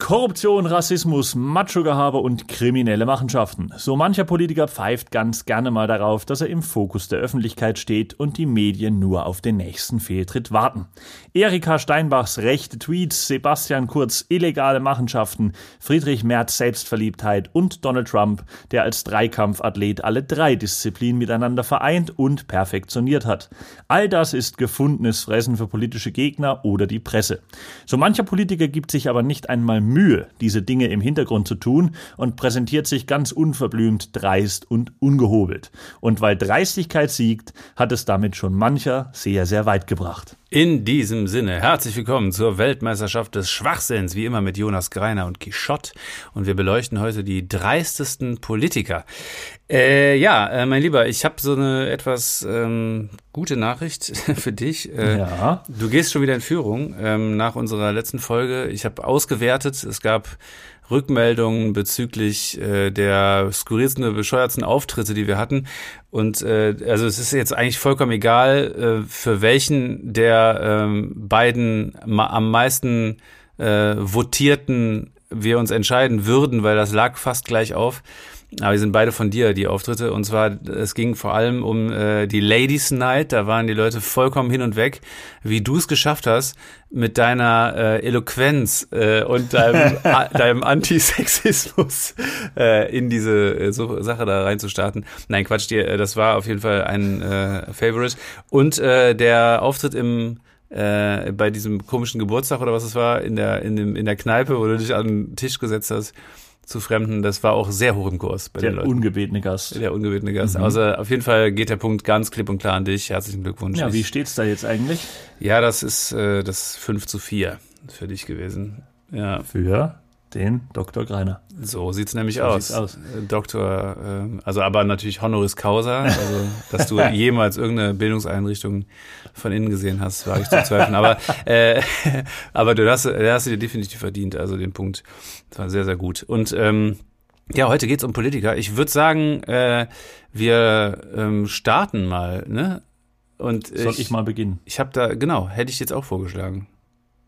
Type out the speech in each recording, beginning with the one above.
Korruption, Rassismus, Macho-Gehabe und kriminelle Machenschaften. So mancher Politiker pfeift ganz gerne mal darauf, dass er im Fokus der Öffentlichkeit steht und die Medien nur auf den nächsten Fehltritt warten. Erika Steinbachs rechte Tweets, Sebastian Kurz illegale Machenschaften, Friedrich Merz Selbstverliebtheit und Donald Trump, der als Dreikampfathlet alle drei Disziplinen miteinander vereint und perfektioniert hat. All das ist gefundenes Fressen für politische Gegner oder die Presse. So mancher Politiker gibt sich aber nicht einmal Mühe, diese Dinge im Hintergrund zu tun und präsentiert sich ganz unverblümt, dreist und ungehobelt. Und weil Dreistigkeit siegt, hat es damit schon mancher sehr, sehr weit gebracht. In diesem Sinne, herzlich willkommen zur Weltmeisterschaft des Schwachsinns, wie immer mit Jonas Greiner und Quichotte. Und wir beleuchten heute die dreistesten Politiker. Äh, ja, äh, mein Lieber, ich habe so eine etwas ähm, gute Nachricht für dich. Äh, ja. Du gehst schon wieder in Führung ähm, nach unserer letzten Folge. Ich habe ausgewertet. Es gab Rückmeldungen bezüglich äh, der skurrilsten, bescheuertsten Auftritte, die wir hatten. Und äh, also es ist jetzt eigentlich vollkommen egal, äh, für welchen der ähm, beiden am meisten äh, votierten wir uns entscheiden würden, weil das lag fast gleich auf. Aber die sind beide von dir, die Auftritte. Und zwar, es ging vor allem um äh, die Ladies Night. Da waren die Leute vollkommen hin und weg, wie du es geschafft hast, mit deiner äh, Eloquenz äh, und deinem, deinem Antisexismus äh, in diese äh, so Sache da reinzustarten. Nein, Quatsch, dir, äh, das war auf jeden Fall ein äh, Favorite. Und äh, der Auftritt im äh, bei diesem komischen Geburtstag oder was es war, in der, in, dem, in der Kneipe, wo du dich an den Tisch gesetzt hast zu Fremden, das war auch sehr hoch im Kurs bei der den Leuten. ungebetene Gast. Der ungebetene Gast. Mhm. Also auf jeden Fall geht der Punkt ganz klipp und klar an dich. Herzlichen Glückwunsch. Ja, wie steht's da jetzt eigentlich? Ja, das ist äh, das 5 zu 4 für dich gewesen. Ja. Für? Den Dr. Greiner. So sieht's nämlich so aus. aus. Äh, Doktor, äh, also aber natürlich Honoris Causa, also dass du jemals irgendeine Bildungseinrichtung von innen gesehen hast, war ich zu zweifeln. Aber äh, aber du hast, du hast dir definitiv verdient, also den Punkt. Das war sehr sehr gut. Und ähm, ja, heute geht's um Politiker. Ich würde sagen, äh, wir ähm, starten mal, ne? Und soll ich, ich mal beginnen? Ich habe da genau, hätte ich jetzt auch vorgeschlagen.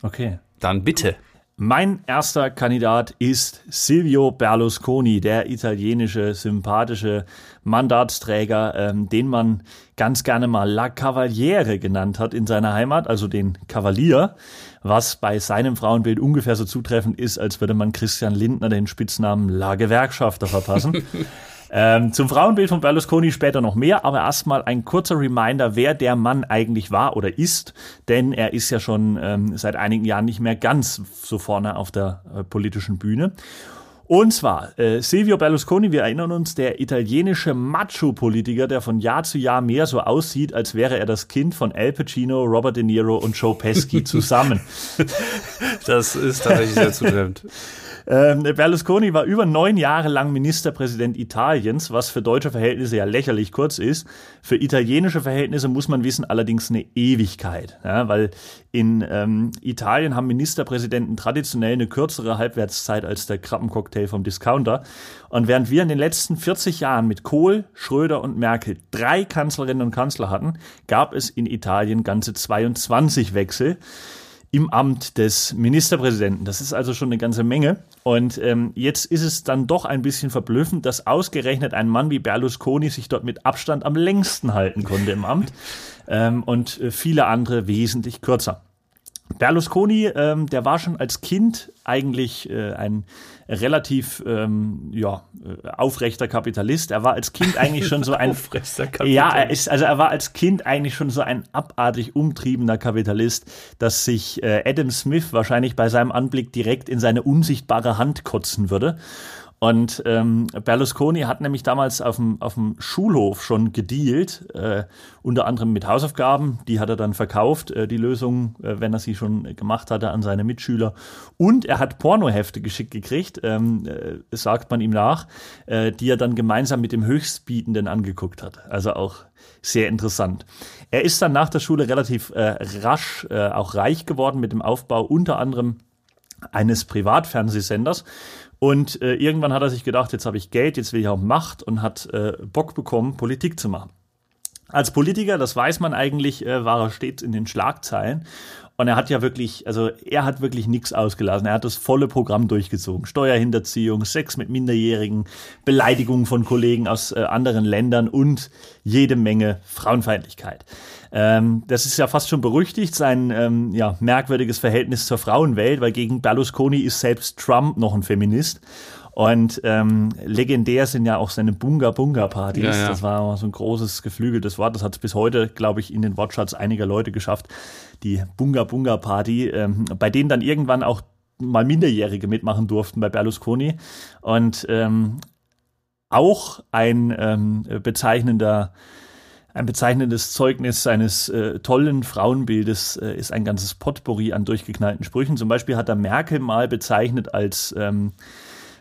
Okay. Dann bitte. Mein erster Kandidat ist Silvio Berlusconi, der italienische, sympathische Mandatsträger, ähm, den man ganz gerne mal La Cavaliere genannt hat in seiner Heimat, also den Kavalier, was bei seinem Frauenbild ungefähr so zutreffend ist, als würde man Christian Lindner den Spitznamen La Gewerkschafter verpassen. Ähm, zum Frauenbild von Berlusconi später noch mehr, aber erstmal ein kurzer Reminder, wer der Mann eigentlich war oder ist, denn er ist ja schon ähm, seit einigen Jahren nicht mehr ganz so vorne auf der äh, politischen Bühne. Und zwar äh, Silvio Berlusconi, wir erinnern uns, der italienische Macho-Politiker, der von Jahr zu Jahr mehr so aussieht, als wäre er das Kind von Al Pacino, Robert De Niro und Joe Pesci zusammen. das ist tatsächlich sehr zutreffend. Ähm, Berlusconi war über neun Jahre lang Ministerpräsident Italiens, was für deutsche Verhältnisse ja lächerlich kurz ist. Für italienische Verhältnisse muss man wissen allerdings eine Ewigkeit, ja, weil in ähm, Italien haben Ministerpräsidenten traditionell eine kürzere Halbwertszeit als der Krabbencocktail vom Discounter. Und während wir in den letzten 40 Jahren mit Kohl, Schröder und Merkel drei Kanzlerinnen und Kanzler hatten, gab es in Italien ganze 22 Wechsel im Amt des Ministerpräsidenten. Das ist also schon eine ganze Menge. Und ähm, jetzt ist es dann doch ein bisschen verblüffend, dass ausgerechnet ein Mann wie Berlusconi sich dort mit Abstand am längsten halten konnte im Amt ähm, und äh, viele andere wesentlich kürzer. Berlusconi, ähm, der war schon als Kind eigentlich äh, ein relativ ähm, ja, äh, aufrechter Kapitalist. Er war als Kind eigentlich schon so ein aufrechter Kapitalist. Ja, er ist also er war als Kind eigentlich schon so ein abartig umtriebener Kapitalist, dass sich äh, Adam Smith wahrscheinlich bei seinem Anblick direkt in seine unsichtbare Hand kotzen würde. Und ähm, Berlusconi hat nämlich damals auf dem, auf dem Schulhof schon gedealt, äh, unter anderem mit Hausaufgaben. Die hat er dann verkauft, äh, die Lösung, äh, wenn er sie schon gemacht hatte, an seine Mitschüler. Und er hat Pornohefte geschickt gekriegt, ähm, äh, sagt man ihm nach, äh, die er dann gemeinsam mit dem Höchstbietenden angeguckt hat. Also auch sehr interessant. Er ist dann nach der Schule relativ äh, rasch äh, auch reich geworden mit dem Aufbau unter anderem eines Privatfernsehsenders und äh, irgendwann hat er sich gedacht, jetzt habe ich Geld, jetzt will ich auch Macht und hat äh, Bock bekommen, Politik zu machen. Als Politiker, das weiß man eigentlich, äh, war er stets in den Schlagzeilen. Und er hat ja wirklich, also er hat wirklich nichts ausgelassen. Er hat das volle Programm durchgezogen. Steuerhinterziehung, Sex mit Minderjährigen, Beleidigung von Kollegen aus äh, anderen Ländern und jede Menge Frauenfeindlichkeit. Ähm, das ist ja fast schon berüchtigt, sein ähm, ja, merkwürdiges Verhältnis zur Frauenwelt, weil gegen Berlusconi ist selbst Trump noch ein Feminist. Und ähm, legendär sind ja auch seine Bunga-Bunga-Partys. Ja, ja. Das war so ein großes geflügeltes Wort. Das hat es bis heute, glaube ich, in den Wortschatz einiger Leute geschafft. Die Bunga-Bunga-Party, ähm, bei denen dann irgendwann auch mal Minderjährige mitmachen durften bei Berlusconi. Und ähm, auch ein ähm, bezeichnender ein bezeichnendes Zeugnis seines äh, tollen Frauenbildes äh, ist ein ganzes Potpourri an durchgeknallten Sprüchen. Zum Beispiel hat er Merkel mal bezeichnet als ähm,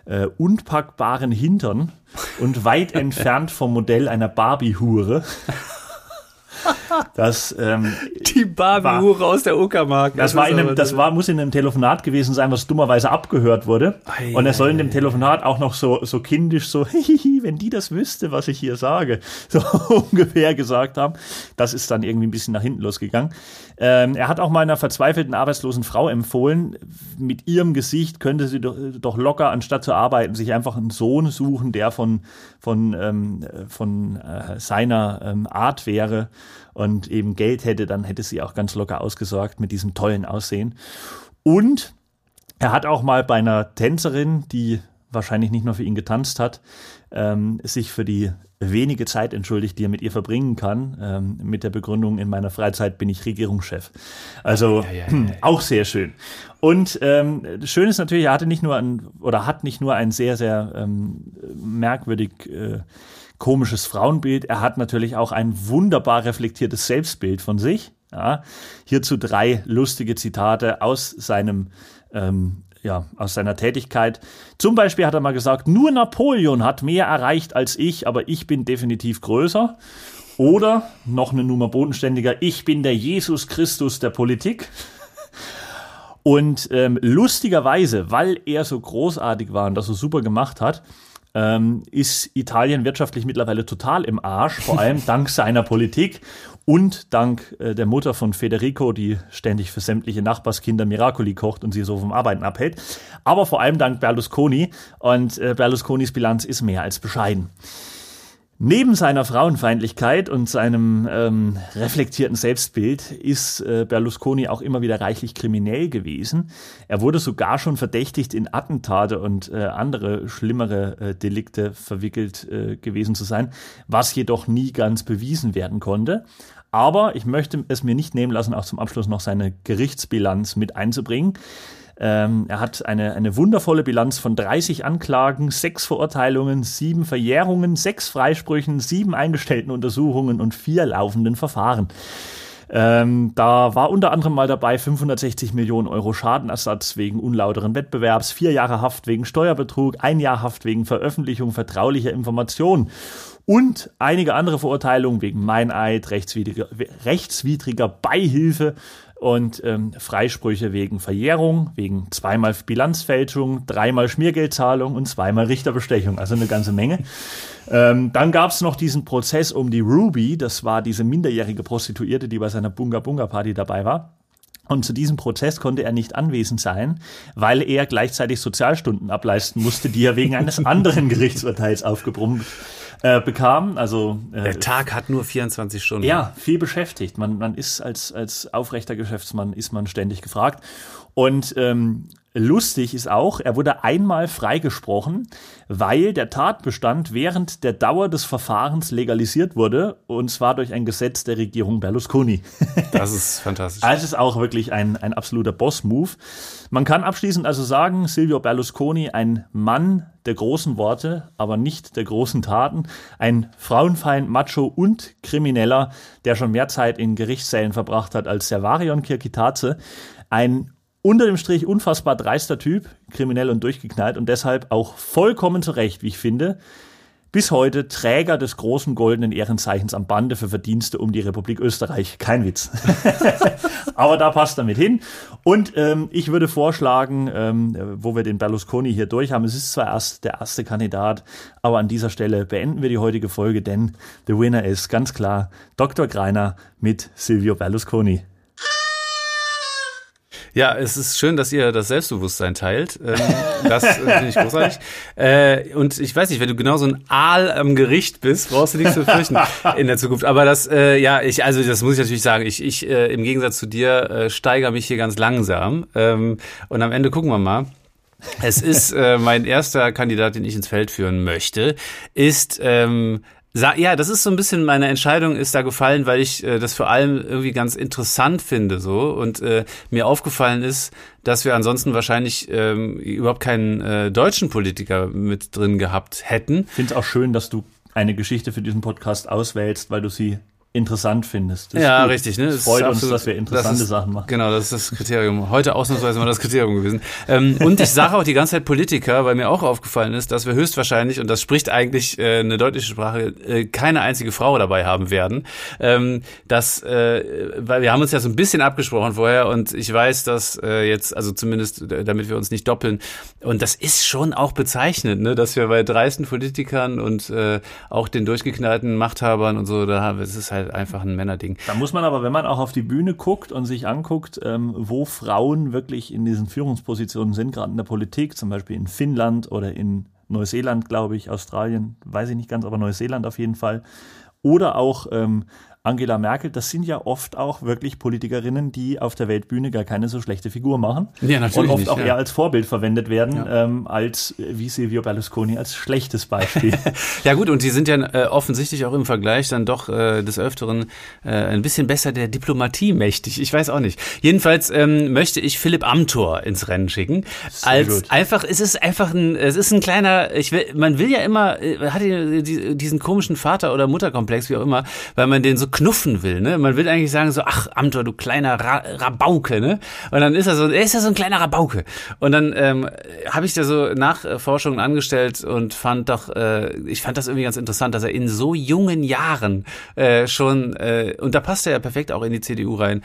äh, unpackbaren Hintern und weit entfernt vom Modell einer Barbie-Hure. Das, ähm, die Barbie-Hure aus der Uckermark. Das, war in einem, das war, muss in einem Telefonat gewesen sein, was dummerweise abgehört wurde. Ei, und er soll in dem Telefonat auch noch so, so kindisch so, wenn die das wüsste, was ich hier sage, so ungefähr gesagt haben. Das ist dann irgendwie ein bisschen nach hinten losgegangen. Ähm, er hat auch mal einer verzweifelten arbeitslosen Frau empfohlen, mit ihrem Gesicht könnte sie doch, doch locker, anstatt zu arbeiten, sich einfach einen Sohn suchen, der von, von, ähm, von äh, seiner ähm, Art wäre und eben Geld hätte, dann hätte sie auch ganz locker ausgesorgt mit diesem tollen Aussehen. Und er hat auch mal bei einer Tänzerin, die wahrscheinlich nicht nur für ihn getanzt hat, ähm, sich für die wenige Zeit entschuldigt, die er mit ihr verbringen kann, ähm, mit der Begründung, in meiner Freizeit bin ich Regierungschef. Also ja, ja, ja, auch sehr schön. Und ähm, schön ist natürlich, er hatte nicht nur ein, oder hat nicht nur ein sehr, sehr ähm, merkwürdig äh, komisches Frauenbild, er hat natürlich auch ein wunderbar reflektiertes Selbstbild von sich. Ja. Hierzu drei lustige Zitate aus seinem ähm, ja, aus seiner Tätigkeit. Zum Beispiel hat er mal gesagt, nur Napoleon hat mehr erreicht als ich, aber ich bin definitiv größer. Oder noch eine Nummer bodenständiger, ich bin der Jesus Christus der Politik. Und ähm, lustigerweise, weil er so großartig war und das so super gemacht hat, ähm, ist Italien wirtschaftlich mittlerweile total im Arsch, vor allem dank seiner Politik und dank äh, der Mutter von Federico, die ständig für sämtliche Nachbarskinder Miracoli kocht und sie so vom Arbeiten abhält, aber vor allem dank Berlusconi und äh, Berlusconis Bilanz ist mehr als bescheiden. Neben seiner Frauenfeindlichkeit und seinem ähm, reflektierten Selbstbild ist äh, Berlusconi auch immer wieder reichlich kriminell gewesen. Er wurde sogar schon verdächtigt, in Attentate und äh, andere schlimmere äh, Delikte verwickelt äh, gewesen zu sein, was jedoch nie ganz bewiesen werden konnte. Aber ich möchte es mir nicht nehmen lassen, auch zum Abschluss noch seine Gerichtsbilanz mit einzubringen. Ähm, er hat eine, eine wundervolle Bilanz von 30 Anklagen, sechs Verurteilungen, sieben Verjährungen, sechs Freisprüchen, sieben eingestellten Untersuchungen und vier laufenden Verfahren. Ähm, da war unter anderem mal dabei 560 Millionen Euro Schadenersatz wegen unlauteren Wettbewerbs, vier Jahre Haft wegen Steuerbetrug, ein Jahr Haft wegen Veröffentlichung vertraulicher Informationen und einige andere Verurteilungen wegen Meineid, rechtswidriger, rechtswidriger Beihilfe und ähm, Freisprüche wegen Verjährung, wegen zweimal Bilanzfälschung, dreimal Schmiergeldzahlung und zweimal Richterbestechung, also eine ganze Menge. Ähm, dann gab es noch diesen Prozess um die Ruby, das war diese minderjährige Prostituierte, die bei seiner Bunga Bunga Party dabei war. Und zu diesem Prozess konnte er nicht anwesend sein, weil er gleichzeitig Sozialstunden ableisten musste, die er wegen eines anderen Gerichtsurteils aufgebrummt äh, bekam. Also äh, der Tag hat nur 24 Stunden. Ja, viel beschäftigt. Man, man ist als als aufrechter Geschäftsmann ist man ständig gefragt. Und ähm, lustig ist auch, er wurde einmal freigesprochen, weil der Tatbestand während der Dauer des Verfahrens legalisiert wurde, und zwar durch ein Gesetz der Regierung Berlusconi. Das ist fantastisch. Also ist auch wirklich ein, ein absoluter Boss-Move. Man kann abschließend also sagen, Silvio Berlusconi, ein Mann der großen Worte, aber nicht der großen Taten, ein Frauenfeind, Macho und Krimineller, der schon mehr Zeit in Gerichtssälen verbracht hat als Servarion Kirkitaze, ein unter dem Strich unfassbar dreister Typ, kriminell und durchgeknallt und deshalb auch vollkommen zu Recht, wie ich finde, bis heute Träger des großen goldenen Ehrenzeichens am Bande für Verdienste um die Republik Österreich. Kein Witz. Aber da passt damit hin. Und ähm, ich würde vorschlagen, ähm, wo wir den Berlusconi hier durch haben, es ist zwar erst der erste Kandidat, aber an dieser Stelle beenden wir die heutige Folge, denn the winner ist ganz klar Dr. Greiner mit Silvio Berlusconi. Ja, es ist schön, dass ihr das Selbstbewusstsein teilt. Ähm, das äh, finde ich großartig. Äh, und ich weiß nicht, wenn du genau so ein Aal am Gericht bist, brauchst du nichts zu fürchten in der Zukunft. Aber das, äh, ja, ich, also das muss ich natürlich sagen. Ich, ich im Gegensatz zu dir steigere mich hier ganz langsam. Ähm, und am Ende gucken wir mal. Es ist äh, mein erster Kandidat, den ich ins Feld führen möchte, ist ähm, ja, das ist so ein bisschen meine Entscheidung ist da gefallen, weil ich äh, das vor allem irgendwie ganz interessant finde so und äh, mir aufgefallen ist, dass wir ansonsten wahrscheinlich ähm, überhaupt keinen äh, deutschen Politiker mit drin gehabt hätten. Finde auch schön, dass du eine Geschichte für diesen Podcast auswählst, weil du sie interessant findest. ja, gut. richtig. Ne? Es freut uns, dass wir interessante das ist, Sachen machen. Genau, das ist das Kriterium. Heute ausnahmsweise mal das Kriterium gewesen. Ähm, und ich sage auch die ganze Zeit Politiker, weil mir auch aufgefallen ist, dass wir höchstwahrscheinlich, und das spricht eigentlich äh, eine deutliche Sprache, äh, keine einzige Frau dabei haben werden. Ähm, das, äh, weil wir haben uns ja so ein bisschen abgesprochen vorher und ich weiß, dass äh, jetzt, also zumindest, damit wir uns nicht doppeln, und das ist schon auch bezeichnend, ne, dass wir bei dreisten Politikern und äh, auch den durchgeknallten Machthabern und so, da haben wir, es ist halt halt einfach ein Männerding. Da muss man aber, wenn man auch auf die Bühne guckt und sich anguckt, ähm, wo Frauen wirklich in diesen Führungspositionen sind, gerade in der Politik, zum Beispiel in Finnland oder in Neuseeland, glaube ich, Australien, weiß ich nicht ganz, aber Neuseeland auf jeden Fall. Oder auch ähm, Angela Merkel, das sind ja oft auch wirklich Politikerinnen, die auf der Weltbühne gar keine so schlechte Figur machen. Ja, natürlich. Und oft nicht, auch ja. eher als Vorbild verwendet werden, ja. ähm, als wie Silvio Berlusconi als schlechtes Beispiel. ja gut, und die sind ja äh, offensichtlich auch im Vergleich dann doch äh, des Öfteren äh, ein bisschen besser der Diplomatie mächtig. Ich weiß auch nicht. Jedenfalls ähm, möchte ich Philipp Amthor ins Rennen schicken. Sehr als gut. einfach, es ist einfach ein, es ist ein kleiner, ich will, man will ja immer, äh, hat diesen komischen Vater- oder Mutterkomplex, wie auch immer, weil man den so knuffen will, ne? Man will eigentlich sagen so, ach, Amtor, du kleiner Ra Rabauke, ne? Und dann ist er so, er ist ja so ein kleiner Rabauke. Und dann ähm, habe ich da so Nachforschungen angestellt und fand doch, äh, ich fand das irgendwie ganz interessant, dass er in so jungen Jahren äh, schon, äh, und da passt er ja perfekt auch in die CDU rein,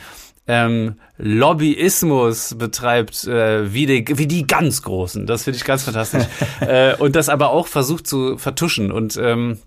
ähm, Lobbyismus betreibt äh, wie, die, wie die ganz Großen. Das finde ich ganz fantastisch. äh, und das aber auch versucht zu vertuschen. Und ähm,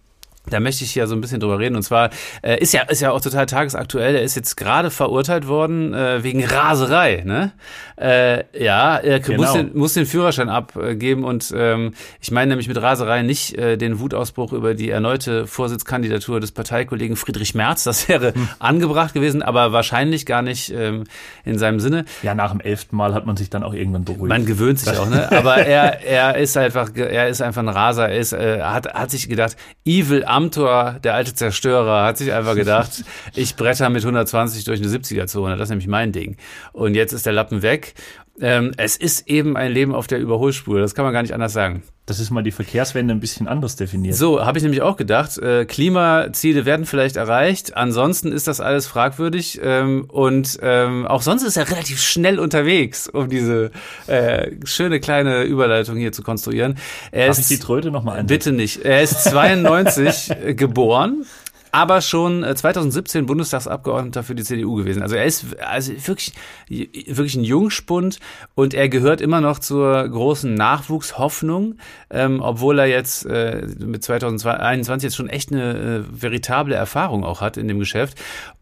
da möchte ich ja so ein bisschen drüber reden. Und zwar äh, ist ja ist ja auch total tagesaktuell. Er ist jetzt gerade verurteilt worden äh, wegen Raserei. Ne? Äh, ja, er genau. muss, den, muss den Führerschein abgeben. Und ähm, ich meine nämlich mit Raserei nicht äh, den Wutausbruch über die erneute Vorsitzkandidatur des Parteikollegen Friedrich Merz. Das wäre hm. angebracht gewesen, aber wahrscheinlich gar nicht ähm, in seinem Sinne. Ja, nach dem elften Mal hat man sich dann auch irgendwann beruhigt. Man gewöhnt sich auch. Ne? Aber er er ist einfach er ist einfach ein Raser. Er ist äh, hat hat sich gedacht, Evil Amtor, der alte Zerstörer, hat sich einfach gedacht, ich bretter mit 120 durch eine 70er-Zone. Das ist nämlich mein Ding. Und jetzt ist der Lappen weg. Ähm, es ist eben ein Leben auf der Überholspur. Das kann man gar nicht anders sagen. Das ist mal die Verkehrswende ein bisschen anders definiert. So, habe ich nämlich auch gedacht. Äh, Klimaziele werden vielleicht erreicht. Ansonsten ist das alles fragwürdig. Ähm, und ähm, auch sonst ist er relativ schnell unterwegs, um diese äh, schöne kleine Überleitung hier zu konstruieren. Er Darf ist, ich die Tröte nochmal ein? Bitte nicht. Er ist 92 geboren aber schon 2017 äh, Bundestagsabgeordneter für die CDU gewesen. Also er ist also wirklich, wirklich ein Jungspund und er gehört immer noch zur großen Nachwuchshoffnung, ähm, obwohl er jetzt äh, mit 2021 jetzt schon echt eine äh, veritable Erfahrung auch hat in dem Geschäft.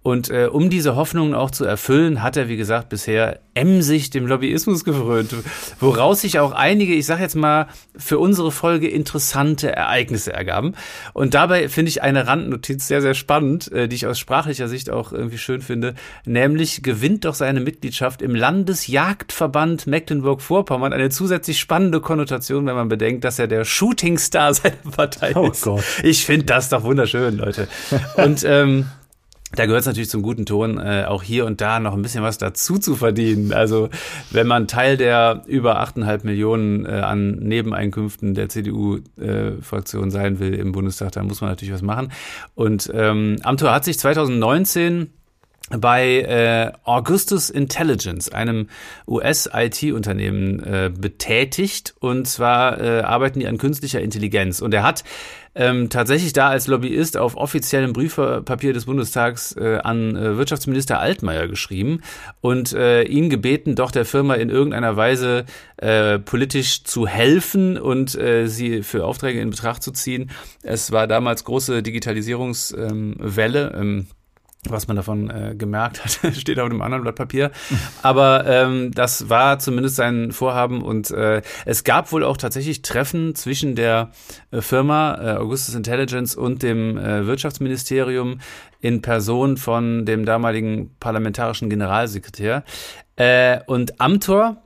Und äh, um diese Hoffnungen auch zu erfüllen, hat er, wie gesagt, bisher emsig dem Lobbyismus gefrönt, woraus sich auch einige, ich sage jetzt mal, für unsere Folge interessante Ereignisse ergaben. Und dabei finde ich eine Randnotiz sehr, sehr spannend, äh, die ich aus sprachlicher Sicht auch irgendwie schön finde, nämlich gewinnt doch seine Mitgliedschaft im Landesjagdverband Mecklenburg-Vorpommern eine zusätzlich spannende Konnotation, wenn man bedenkt, dass er der Shootingstar seiner Partei oh ist. Gott. Ich finde das doch wunderschön, Leute. Und ähm, da gehört es natürlich zum guten Ton, äh, auch hier und da noch ein bisschen was dazu zu verdienen. Also wenn man Teil der über 8,5 Millionen äh, an Nebeneinkünften der CDU-Fraktion äh, sein will im Bundestag, dann muss man natürlich was machen. Und ähm, Amthor hat sich 2019 bei äh, Augustus Intelligence, einem US-IT-Unternehmen, äh, betätigt. Und zwar äh, arbeiten die an künstlicher Intelligenz. Und er hat ähm, tatsächlich da als Lobbyist auf offiziellem Briefpapier des Bundestags äh, an äh, Wirtschaftsminister Altmaier geschrieben und äh, ihn gebeten, doch der Firma in irgendeiner Weise äh, politisch zu helfen und äh, sie für Aufträge in Betracht zu ziehen. Es war damals große Digitalisierungswelle. Ähm, was man davon äh, gemerkt hat, steht auf einem anderen Blatt Papier. Aber ähm, das war zumindest sein Vorhaben und äh, es gab wohl auch tatsächlich Treffen zwischen der äh, Firma äh, Augustus Intelligence und dem äh, Wirtschaftsministerium in Person von dem damaligen parlamentarischen Generalsekretär. Äh, und Amtor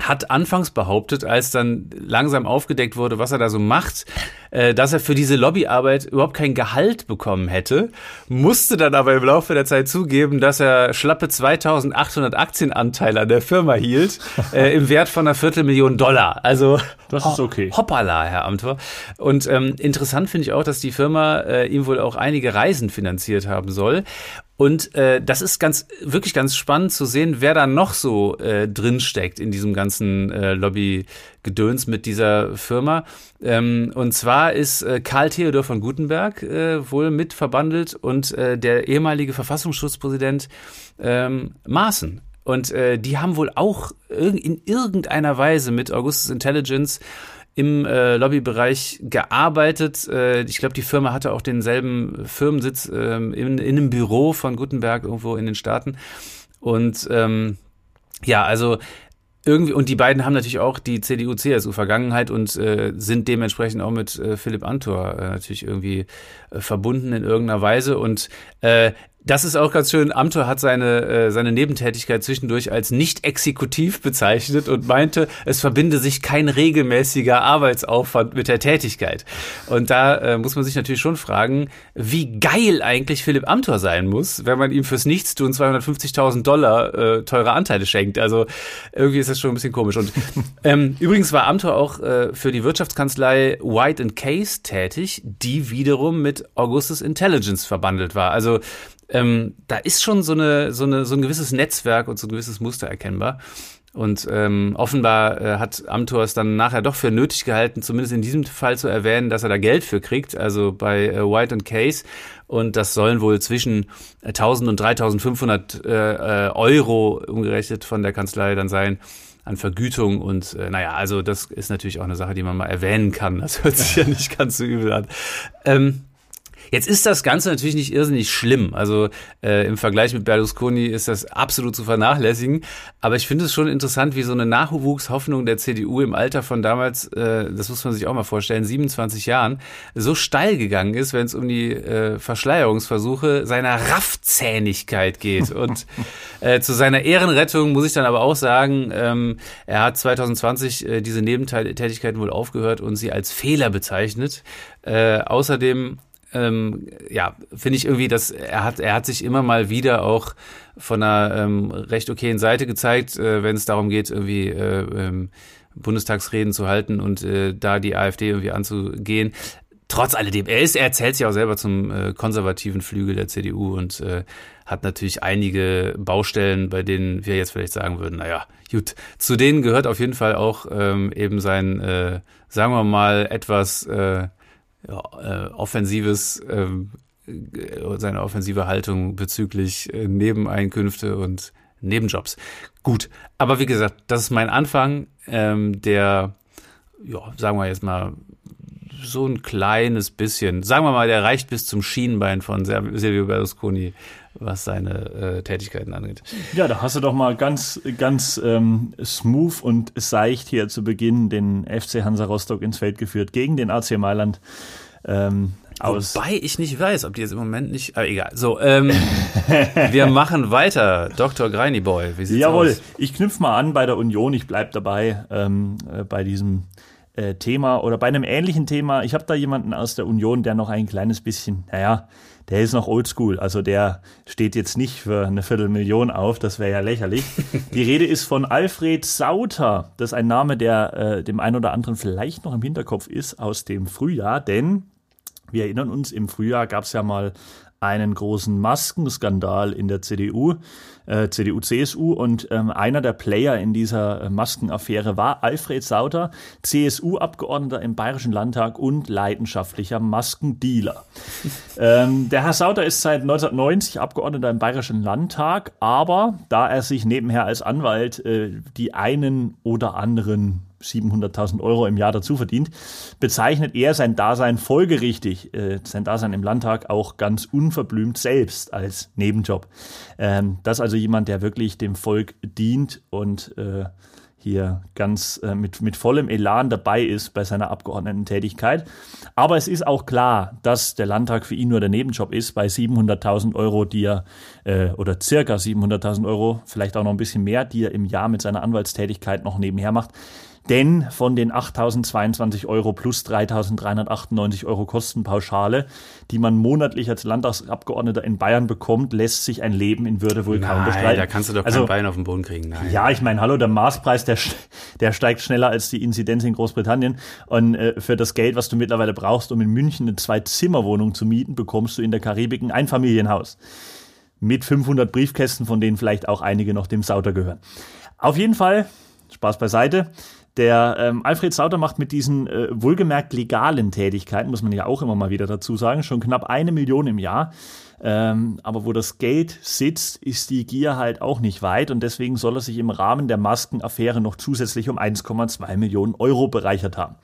hat anfangs behauptet, als dann langsam aufgedeckt wurde, was er da so macht, äh, dass er für diese Lobbyarbeit überhaupt kein Gehalt bekommen hätte, musste dann aber im Laufe der Zeit zugeben, dass er schlappe 2800 Aktienanteile an der Firma hielt, äh, im Wert von einer Viertelmillion Dollar. Also das ist okay. Hoppala, Herr Amtor. Und ähm, interessant finde ich auch, dass die Firma äh, ihm wohl auch einige Reisen finanziert haben soll. Und äh, das ist ganz wirklich ganz spannend zu sehen, wer da noch so äh, drin steckt in diesem ganzen äh, Lobby-Gedöns mit dieser Firma. Ähm, und zwar ist äh, Karl Theodor von Gutenberg äh, wohl mit verbandelt und äh, der ehemalige Verfassungsschutzpräsident ähm, Maaßen. Und äh, die haben wohl auch in irgendeiner Weise mit Augustus Intelligence im äh, Lobbybereich gearbeitet. Äh, ich glaube, die Firma hatte auch denselben Firmensitz äh, in, in einem Büro von Gutenberg irgendwo in den Staaten. Und ähm, ja, also irgendwie, und die beiden haben natürlich auch die CDU-CSU-Vergangenheit und äh, sind dementsprechend auch mit äh, Philipp Antor äh, natürlich irgendwie äh, verbunden in irgendeiner Weise. Und äh, das ist auch ganz schön. Amtor hat seine, äh, seine Nebentätigkeit zwischendurch als nicht exekutiv bezeichnet und meinte, es verbinde sich kein regelmäßiger Arbeitsaufwand mit der Tätigkeit. Und da äh, muss man sich natürlich schon fragen, wie geil eigentlich Philipp Amtor sein muss, wenn man ihm fürs Nichtstun 250.000 Dollar äh, teure Anteile schenkt. Also irgendwie ist das schon ein bisschen komisch. Und ähm, übrigens war Amtor auch äh, für die Wirtschaftskanzlei White Case tätig, die wiederum mit Augustus Intelligence verbandelt war. Also ähm, da ist schon so, eine, so, eine, so ein gewisses Netzwerk und so ein gewisses Muster erkennbar. Und ähm, offenbar äh, hat Amtor es dann nachher doch für nötig gehalten, zumindest in diesem Fall zu erwähnen, dass er da Geld für kriegt, also bei äh, White and Case. Und das sollen wohl zwischen 1000 und 3500 äh, äh, Euro umgerechnet von der Kanzlei dann sein an Vergütung. Und äh, naja, also das ist natürlich auch eine Sache, die man mal erwähnen kann. Das hört sich ja nicht ganz so übel an. Ähm, Jetzt ist das Ganze natürlich nicht irrsinnig schlimm. Also äh, im Vergleich mit Berlusconi ist das absolut zu vernachlässigen. Aber ich finde es schon interessant, wie so eine Nachwuchshoffnung der CDU im Alter von damals, äh, das muss man sich auch mal vorstellen, 27 Jahren, so steil gegangen ist, wenn es um die äh, Verschleierungsversuche seiner Raffzähnigkeit geht. Und äh, zu seiner Ehrenrettung muss ich dann aber auch sagen, ähm, er hat 2020 äh, diese Nebentätigkeiten wohl aufgehört und sie als Fehler bezeichnet. Äh, außerdem ähm, ja, finde ich irgendwie, dass er hat, er hat sich immer mal wieder auch von einer ähm, recht okayen Seite gezeigt, äh, wenn es darum geht, irgendwie äh, ähm, Bundestagsreden zu halten und äh, da die AfD irgendwie anzugehen. Trotz alledem, er ist, er erzählt sich auch selber zum äh, konservativen Flügel der CDU und äh, hat natürlich einige Baustellen, bei denen wir jetzt vielleicht sagen würden, naja, gut, zu denen gehört auf jeden Fall auch ähm, eben sein, äh, sagen wir mal, etwas äh, äh, offensives, äh, seine offensive Haltung bezüglich äh, Nebeneinkünfte und Nebenjobs. Gut, aber wie gesagt, das ist mein Anfang, ähm, der, ja, sagen wir jetzt mal, so ein kleines bisschen, sagen wir mal, der reicht bis zum Schienbein von Silvio Berlusconi, was seine äh, Tätigkeiten angeht. Ja, da hast du doch mal ganz, ganz ähm, smooth und seicht hier zu Beginn den FC Hansa Rostock ins Feld geführt gegen den AC Mailand. Ähm, aus. Wobei ich nicht weiß, ob die jetzt im Moment nicht. Aber egal. So, ähm, wir machen weiter. Dr. Greiniboy, wie sieht's Jawohl, aus? ich knüpfe mal an bei der Union. Ich bleib dabei ähm, äh, bei diesem äh, Thema oder bei einem ähnlichen Thema. Ich habe da jemanden aus der Union, der noch ein kleines bisschen, naja, der ist noch oldschool. Also der steht jetzt nicht für eine Viertelmillion auf, das wäre ja lächerlich. Die Rede ist von Alfred Sauter. Das ist ein Name, der äh, dem einen oder anderen vielleicht noch im Hinterkopf ist aus dem Frühjahr, denn wir erinnern uns, im Frühjahr gab es ja mal einen großen Maskenskandal in der CDU, äh, CDU, CSU und ähm, einer der Player in dieser äh, Maskenaffäre war Alfred Sauter, CSU-Abgeordneter im Bayerischen Landtag und leidenschaftlicher Maskendealer. ähm, der Herr Sauter ist seit 1990 Abgeordneter im Bayerischen Landtag, aber da er sich nebenher als Anwalt äh, die einen oder anderen 700.000 Euro im Jahr dazu verdient, bezeichnet er sein Dasein folgerichtig, äh, sein Dasein im Landtag auch ganz unverblümt selbst als Nebenjob. Ähm, das ist also jemand, der wirklich dem Volk dient und äh, hier ganz äh, mit, mit vollem Elan dabei ist bei seiner Abgeordnetentätigkeit. Aber es ist auch klar, dass der Landtag für ihn nur der Nebenjob ist bei 700.000 Euro, die er, äh, oder circa 700.000 Euro, vielleicht auch noch ein bisschen mehr, die er im Jahr mit seiner Anwaltstätigkeit noch nebenher macht. Denn von den 8.022 Euro plus 3.398 Euro Kostenpauschale, die man monatlich als Landtagsabgeordneter in Bayern bekommt, lässt sich ein Leben in Würde wohl kaum bestreiten. da kannst du doch also, kein Bein auf den Boden kriegen. Nein. Ja, ich meine, hallo, der Maßpreis, der, der steigt schneller als die Inzidenz in Großbritannien. Und äh, für das Geld, was du mittlerweile brauchst, um in München eine Zwei-Zimmer-Wohnung zu mieten, bekommst du in der Karibik ein Einfamilienhaus. Mit 500 Briefkästen, von denen vielleicht auch einige noch dem Sauter gehören. Auf jeden Fall, Spaß beiseite. Der ähm, Alfred Sauter macht mit diesen äh, wohlgemerkt legalen Tätigkeiten, muss man ja auch immer mal wieder dazu sagen, schon knapp eine Million im Jahr. Ähm, aber wo das Geld sitzt, ist die Gier halt auch nicht weit und deswegen soll er sich im Rahmen der Maskenaffäre noch zusätzlich um 1,2 Millionen Euro bereichert haben.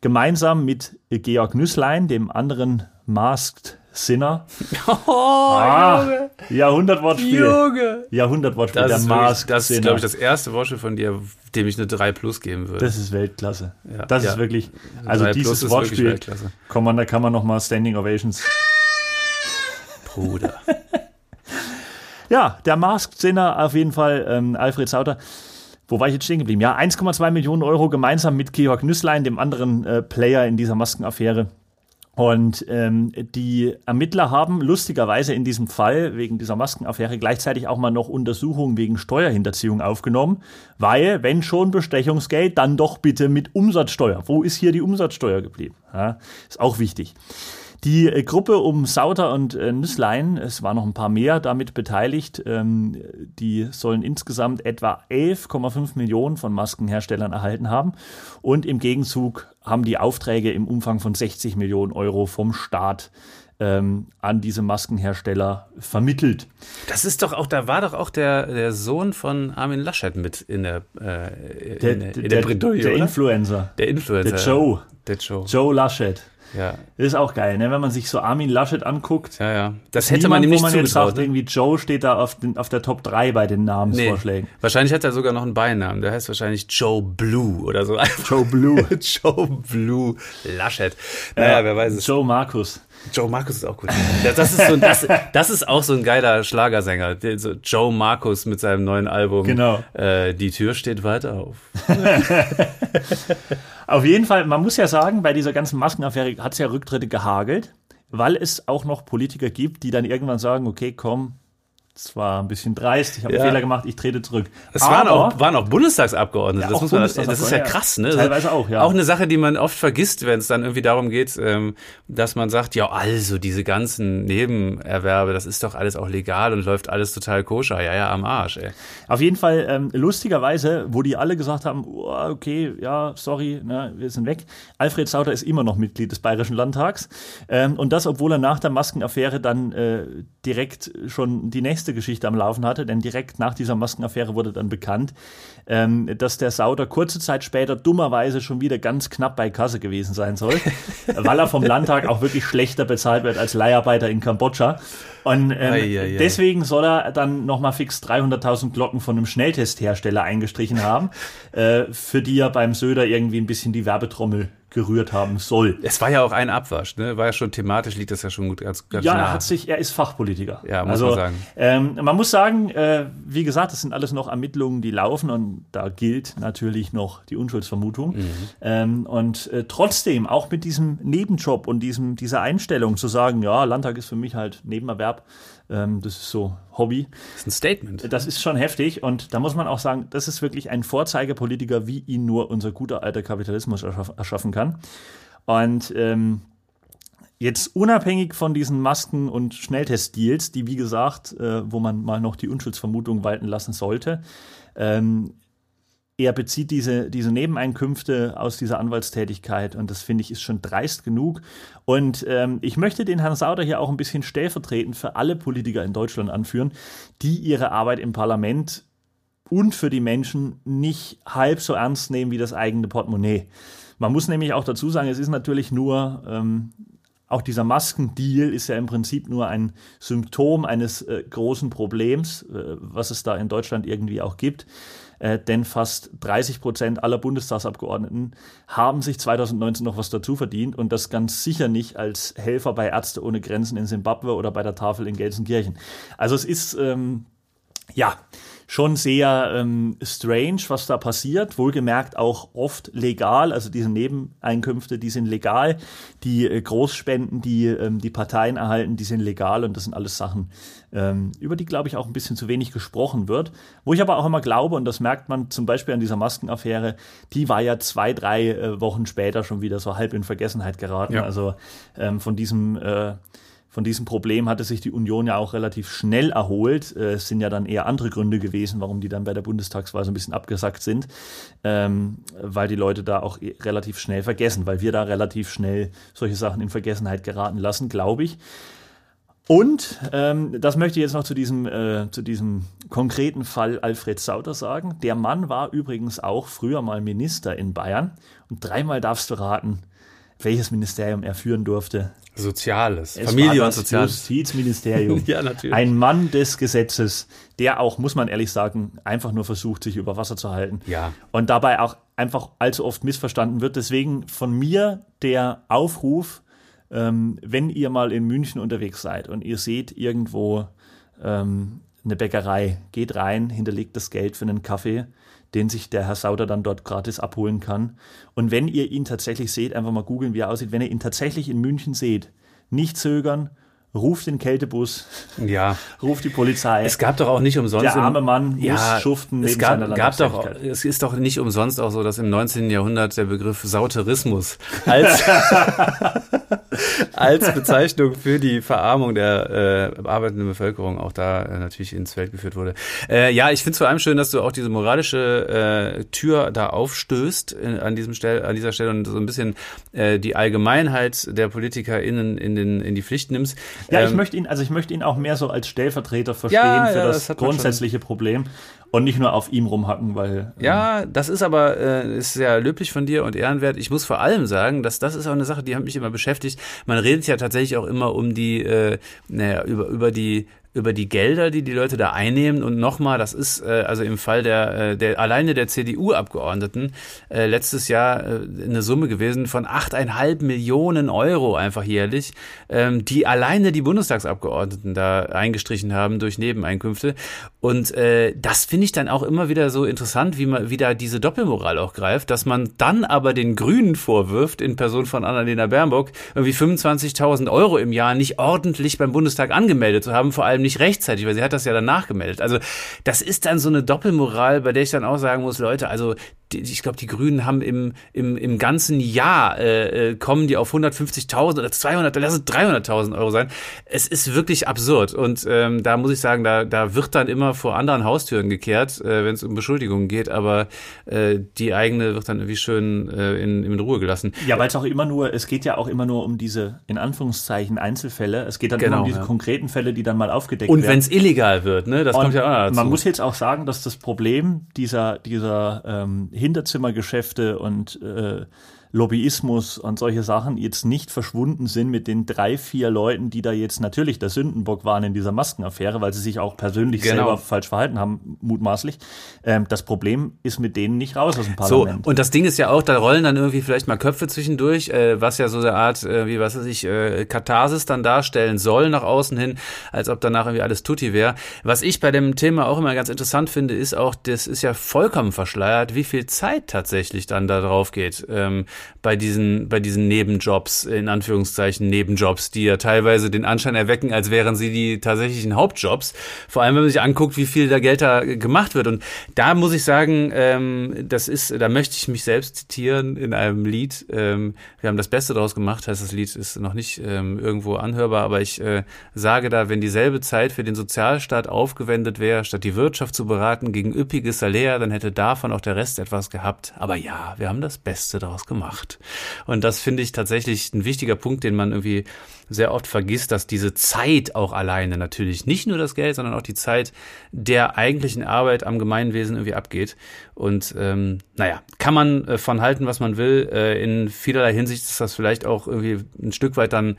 Gemeinsam mit Georg Nüsslein, dem anderen Masked Sinner. Oh, ah, Junge. Jahrhundertwortspiel. Junge. Jahrhundertwortspiel. Das ist, wirklich, das ist glaube ich, das erste Wortspiel von dir, dem ich eine 3 Plus geben würde. Das ist Weltklasse. Ja, das ja. ist wirklich, also dieses Wortspiel, kann man, da kann man nochmal Standing Ovations. Bruder. ja, der Masked Sinner auf jeden Fall, ähm, Alfred Sauter. Wo war ich jetzt stehen geblieben? Ja, 1,2 Millionen Euro gemeinsam mit Georg Nüsslein, dem anderen äh, Player in dieser Maskenaffäre. Und ähm, die Ermittler haben lustigerweise in diesem Fall wegen dieser Maskenaffäre gleichzeitig auch mal noch Untersuchungen wegen Steuerhinterziehung aufgenommen, weil wenn schon Bestechungsgeld, dann doch bitte mit Umsatzsteuer. Wo ist hier die Umsatzsteuer geblieben? Ja, ist auch wichtig. Die äh, Gruppe um Sauter und äh, Nüsslein, es waren noch ein paar mehr damit beteiligt, ähm, die sollen insgesamt etwa 11,5 Millionen von Maskenherstellern erhalten haben. Und im Gegenzug haben die Aufträge im Umfang von 60 Millionen Euro vom Staat ähm, an diese Maskenhersteller vermittelt. Das ist doch auch, da war doch auch der, der Sohn von Armin Laschet mit in der, äh, in der, in der, der, Bredouille, der Influencer. Der Influencer. Der Joe. Der Joe. Joe Laschet. Ja. Das ist auch geil, ne? wenn man sich so Armin Laschet anguckt. Ja, ja. Das hätte man ihm nicht wo man jetzt sagt, ne? irgendwie Joe steht da auf, den, auf der Top 3 bei den Namensvorschlägen. Nee, wahrscheinlich hat er sogar noch einen Beinamen. Der heißt wahrscheinlich Joe Blue oder so. Joe Blue. Joe Blue Laschet. Naja, ja, wer weiß es. Joe Markus. Joe Markus ist auch gut. Das ist, so, das, das ist auch so ein geiler Schlagersänger. So Joe Markus mit seinem neuen Album. Genau. Äh, die Tür steht weiter auf. auf jeden Fall, man muss ja sagen, bei dieser ganzen Maskenaffäre hat es ja Rücktritte gehagelt, weil es auch noch Politiker gibt, die dann irgendwann sagen, okay, komm, das war ein bisschen dreist, ich habe ja. einen Fehler gemacht, ich trete zurück. Es waren auch, waren auch Bundestagsabgeordnete, ja, das, muss man, das ist ja krass, ne? Teilweise auch, ja. Auch eine Sache, die man oft vergisst, wenn es dann irgendwie darum geht, ähm, dass man sagt, ja, also diese ganzen Nebenerwerbe, das ist doch alles auch legal und läuft alles total koscher. Ja, ja, am Arsch, ey. Auf jeden Fall, ähm, lustigerweise, wo die alle gesagt haben, oh, okay, ja, sorry, ne, wir sind weg. Alfred Sauter ist immer noch Mitglied des Bayerischen Landtags. Ähm, und das, obwohl er nach der Maskenaffäre dann äh, direkt schon die nächste nächste Geschichte am Laufen hatte, denn direkt nach dieser Maskenaffäre wurde dann bekannt, ähm, dass der Sauter kurze Zeit später dummerweise schon wieder ganz knapp bei Kasse gewesen sein soll, weil er vom Landtag auch wirklich schlechter bezahlt wird als Leiharbeiter in Kambodscha. Und ähm, ei, ei, ei. deswegen soll er dann nochmal fix 300.000 Glocken von einem Schnelltesthersteller eingestrichen haben, äh, für die er beim Söder irgendwie ein bisschen die Werbetrommel gerührt haben soll. Es war ja auch ein Abwasch, ne? War ja schon thematisch, liegt das ja schon gut ganz, ganz Ja, nah. er hat sich, er ist Fachpolitiker. Ja, muss also, man sagen. Ähm, man muss sagen, äh, wie gesagt, das sind alles noch Ermittlungen, die laufen und da gilt natürlich noch die Unschuldsvermutung. Mhm. Ähm, und äh, trotzdem, auch mit diesem Nebenjob und diesem, dieser Einstellung zu sagen, ja, Landtag ist für mich halt Nebenerwerb, ähm, das ist so Hobby. Das ist ein Statement. Das ist schon heftig und da muss man auch sagen, das ist wirklich ein Vorzeigepolitiker, wie ihn nur unser guter alter Kapitalismus erschaff erschaffen kann. Und ähm, Jetzt unabhängig von diesen Masken- und Schnelltestdeals, die wie gesagt, äh, wo man mal noch die Unschuldsvermutung walten lassen sollte, ähm, er bezieht diese, diese Nebeneinkünfte aus dieser Anwaltstätigkeit und das finde ich ist schon dreist genug. Und ähm, ich möchte den Herrn Sauter hier auch ein bisschen stellvertretend für alle Politiker in Deutschland anführen, die ihre Arbeit im Parlament und für die Menschen nicht halb so ernst nehmen wie das eigene Portemonnaie. Man muss nämlich auch dazu sagen, es ist natürlich nur, ähm, auch dieser Maskendeal ist ja im Prinzip nur ein Symptom eines äh, großen Problems, äh, was es da in Deutschland irgendwie auch gibt. Äh, denn fast 30 Prozent aller Bundestagsabgeordneten haben sich 2019 noch was dazu verdient und das ganz sicher nicht als Helfer bei Ärzte ohne Grenzen in Simbabwe oder bei der Tafel in Gelsenkirchen. Also es ist, ähm, ja, schon sehr ähm, strange, was da passiert. Wohlgemerkt auch oft legal. Also diese Nebeneinkünfte, die sind legal. Die äh, Großspenden, die ähm, die Parteien erhalten, die sind legal. Und das sind alles Sachen, ähm, über die, glaube ich, auch ein bisschen zu wenig gesprochen wird. Wo ich aber auch immer glaube, und das merkt man zum Beispiel an dieser Maskenaffäre, die war ja zwei, drei äh, Wochen später schon wieder so halb in Vergessenheit geraten. Ja. Also ähm, von diesem äh, von diesem Problem hatte sich die Union ja auch relativ schnell erholt. Äh, es sind ja dann eher andere Gründe gewesen, warum die dann bei der Bundestagswahl so ein bisschen abgesackt sind, ähm, weil die Leute da auch e-, relativ schnell vergessen, weil wir da relativ schnell solche Sachen in Vergessenheit geraten lassen, glaube ich. Und ähm, das möchte ich jetzt noch zu diesem, äh, zu diesem konkreten Fall Alfred Sauter sagen. Der Mann war übrigens auch früher mal Minister in Bayern. Und dreimal darfst du raten, welches Ministerium er führen durfte. Soziales, es Familie und Soziales. Justizministerium. ja, natürlich. Ein Mann des Gesetzes, der auch, muss man ehrlich sagen, einfach nur versucht, sich über Wasser zu halten. Ja. Und dabei auch einfach allzu oft missverstanden wird. Deswegen von mir der Aufruf, ähm, wenn ihr mal in München unterwegs seid und ihr seht irgendwo ähm, eine Bäckerei, geht rein, hinterlegt das Geld für einen Kaffee den sich der Herr Sauter dann dort gratis abholen kann. Und wenn ihr ihn tatsächlich seht, einfach mal googeln, wie er aussieht, wenn ihr ihn tatsächlich in München seht, nicht zögern, ruft den Kältebus, ja. ruft die Polizei. Es gab doch auch nicht umsonst. Der arme Mann muss ja, schuften. Es gab, gab doch, es ist doch nicht umsonst auch so, dass im 19. Jahrhundert der Begriff Sauterismus als, als Bezeichnung für die Verarmung der äh, arbeitenden Bevölkerung auch da äh, natürlich ins Feld geführt wurde. Äh, ja, ich finde es vor allem schön, dass du auch diese moralische äh, Tür da aufstößt in, an diesem Stell, an dieser Stelle und so ein bisschen äh, die Allgemeinheit der PolitikerInnen in, den, in die Pflicht nimmst. Ja, ähm, ich möchte ihn, also ich möchte ihn auch mehr so als Stellvertreter verstehen ja, für ja, das, das grundsätzliche Problem und nicht nur auf ihm rumhacken, weil. Ähm ja, das ist aber äh, ist sehr löblich von dir und ehrenwert. Ich muss vor allem sagen, dass das ist auch eine Sache, die hat mich immer beschäftigt. Man redet ja tatsächlich auch immer um die, äh, naja, über, über die über die Gelder, die die Leute da einnehmen. Und nochmal, das ist äh, also im Fall der, äh, der alleine der CDU-Abgeordneten äh, letztes Jahr äh, eine Summe gewesen von achteinhalb Millionen Euro einfach jährlich, ähm, die alleine die Bundestagsabgeordneten da eingestrichen haben durch Nebeneinkünfte. Und äh, das finde ich dann auch immer wieder so interessant, wie man wie da diese Doppelmoral auch greift, dass man dann aber den Grünen vorwirft, in Person von Annalena Baerbock, irgendwie 25.000 Euro im Jahr nicht ordentlich beim Bundestag angemeldet zu haben, vor allem nicht rechtzeitig, weil sie hat das ja danach gemeldet. Also das ist dann so eine Doppelmoral, bei der ich dann auch sagen muss, Leute, also die, ich glaube, die Grünen haben im, im, im ganzen Jahr äh, äh kommen die auf 150.000 oder 200, lass es 300.000 Euro sein. Es ist wirklich absurd und ähm, da muss ich sagen, da, da wird dann immer vor anderen Haustüren gekehrt, äh, wenn es um Beschuldigungen geht, aber äh, die eigene wird dann irgendwie schön äh, in, in Ruhe gelassen. Ja, weil es auch immer nur, es geht ja auch immer nur um diese, in Anführungszeichen, Einzelfälle. Es geht dann genau, immer um diese ja. konkreten Fälle, die dann mal aufgedeckt und werden. Und wenn es illegal wird, ne, das und kommt ja auch dazu. Man muss jetzt auch sagen, dass das Problem dieser, dieser ähm, Hinterzimmergeschäfte und äh, Lobbyismus und solche Sachen jetzt nicht verschwunden sind mit den drei, vier Leuten, die da jetzt natürlich der Sündenbock waren in dieser Maskenaffäre, weil sie sich auch persönlich genau. selber falsch verhalten haben, mutmaßlich. Ähm, das Problem ist mit denen nicht raus aus dem Parlament. So, und das Ding ist ja auch, da rollen dann irgendwie vielleicht mal Köpfe zwischendurch, äh, was ja so eine Art, äh, wie was weiß ich, äh, Katharsis dann darstellen soll nach außen hin, als ob danach irgendwie alles tutti wäre. Was ich bei dem Thema auch immer ganz interessant finde, ist auch, das ist ja vollkommen verschleiert, wie viel Zeit tatsächlich dann da drauf geht. Ähm, bei diesen, bei diesen Nebenjobs, in Anführungszeichen Nebenjobs, die ja teilweise den Anschein erwecken, als wären sie die tatsächlichen Hauptjobs. Vor allem, wenn man sich anguckt, wie viel da Geld da gemacht wird. Und da muss ich sagen, ähm, das ist, da möchte ich mich selbst zitieren in einem Lied. Ähm, wir haben das Beste daraus gemacht, heißt das Lied ist noch nicht ähm, irgendwo anhörbar, aber ich äh, sage da, wenn dieselbe Zeit für den Sozialstaat aufgewendet wäre, statt die Wirtschaft zu beraten gegen üppiges Salär, dann hätte davon auch der Rest etwas gehabt. Aber ja, wir haben das Beste daraus gemacht. Macht. Und das finde ich tatsächlich ein wichtiger Punkt, den man irgendwie sehr oft vergisst, dass diese Zeit auch alleine natürlich nicht nur das Geld, sondern auch die Zeit der eigentlichen Arbeit am Gemeinwesen irgendwie abgeht. Und ähm, naja, kann man äh, von halten, was man will. Äh, in vielerlei Hinsicht ist das vielleicht auch irgendwie ein Stück weit dann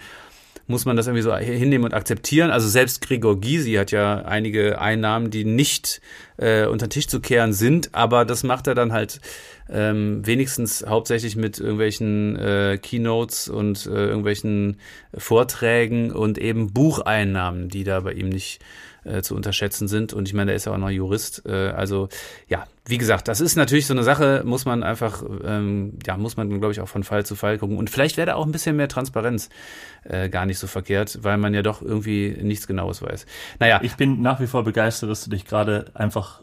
muss man das irgendwie so hinnehmen und akzeptieren. Also selbst Gregor Gysi hat ja einige Einnahmen, die nicht äh, unter den Tisch zu kehren sind, aber das macht er dann halt ähm, wenigstens hauptsächlich mit irgendwelchen äh, Keynotes und äh, irgendwelchen Vorträgen und eben Bucheinnahmen, die da bei ihm nicht äh, zu unterschätzen sind. Und ich meine, er ist ja auch noch Jurist. Äh, also ja, wie gesagt, das ist natürlich so eine Sache, muss man einfach, ähm, ja, muss man, glaube ich, auch von Fall zu Fall gucken. Und vielleicht wäre da auch ein bisschen mehr Transparenz äh, gar nicht so verkehrt, weil man ja doch irgendwie nichts Genaues weiß. Naja. Ich bin nach wie vor begeistert, dass du dich gerade einfach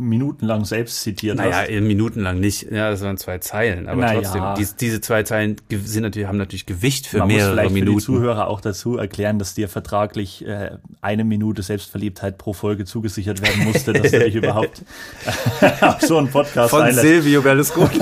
minutenlang selbst zitiert naja, hast. Naja, minutenlang nicht. Ja, das waren zwei Zeilen. Aber naja. trotzdem, die, diese zwei Zeilen sind natürlich, haben natürlich Gewicht für Man mehrere muss vielleicht Minuten. Für die Zuhörer auch dazu erklären, dass dir vertraglich äh, eine Minute Selbstverliebtheit pro Folge zugesichert werden musste, dass du dich überhaupt auf so einen Podcast Von einlässt. Silvio Berlusconi.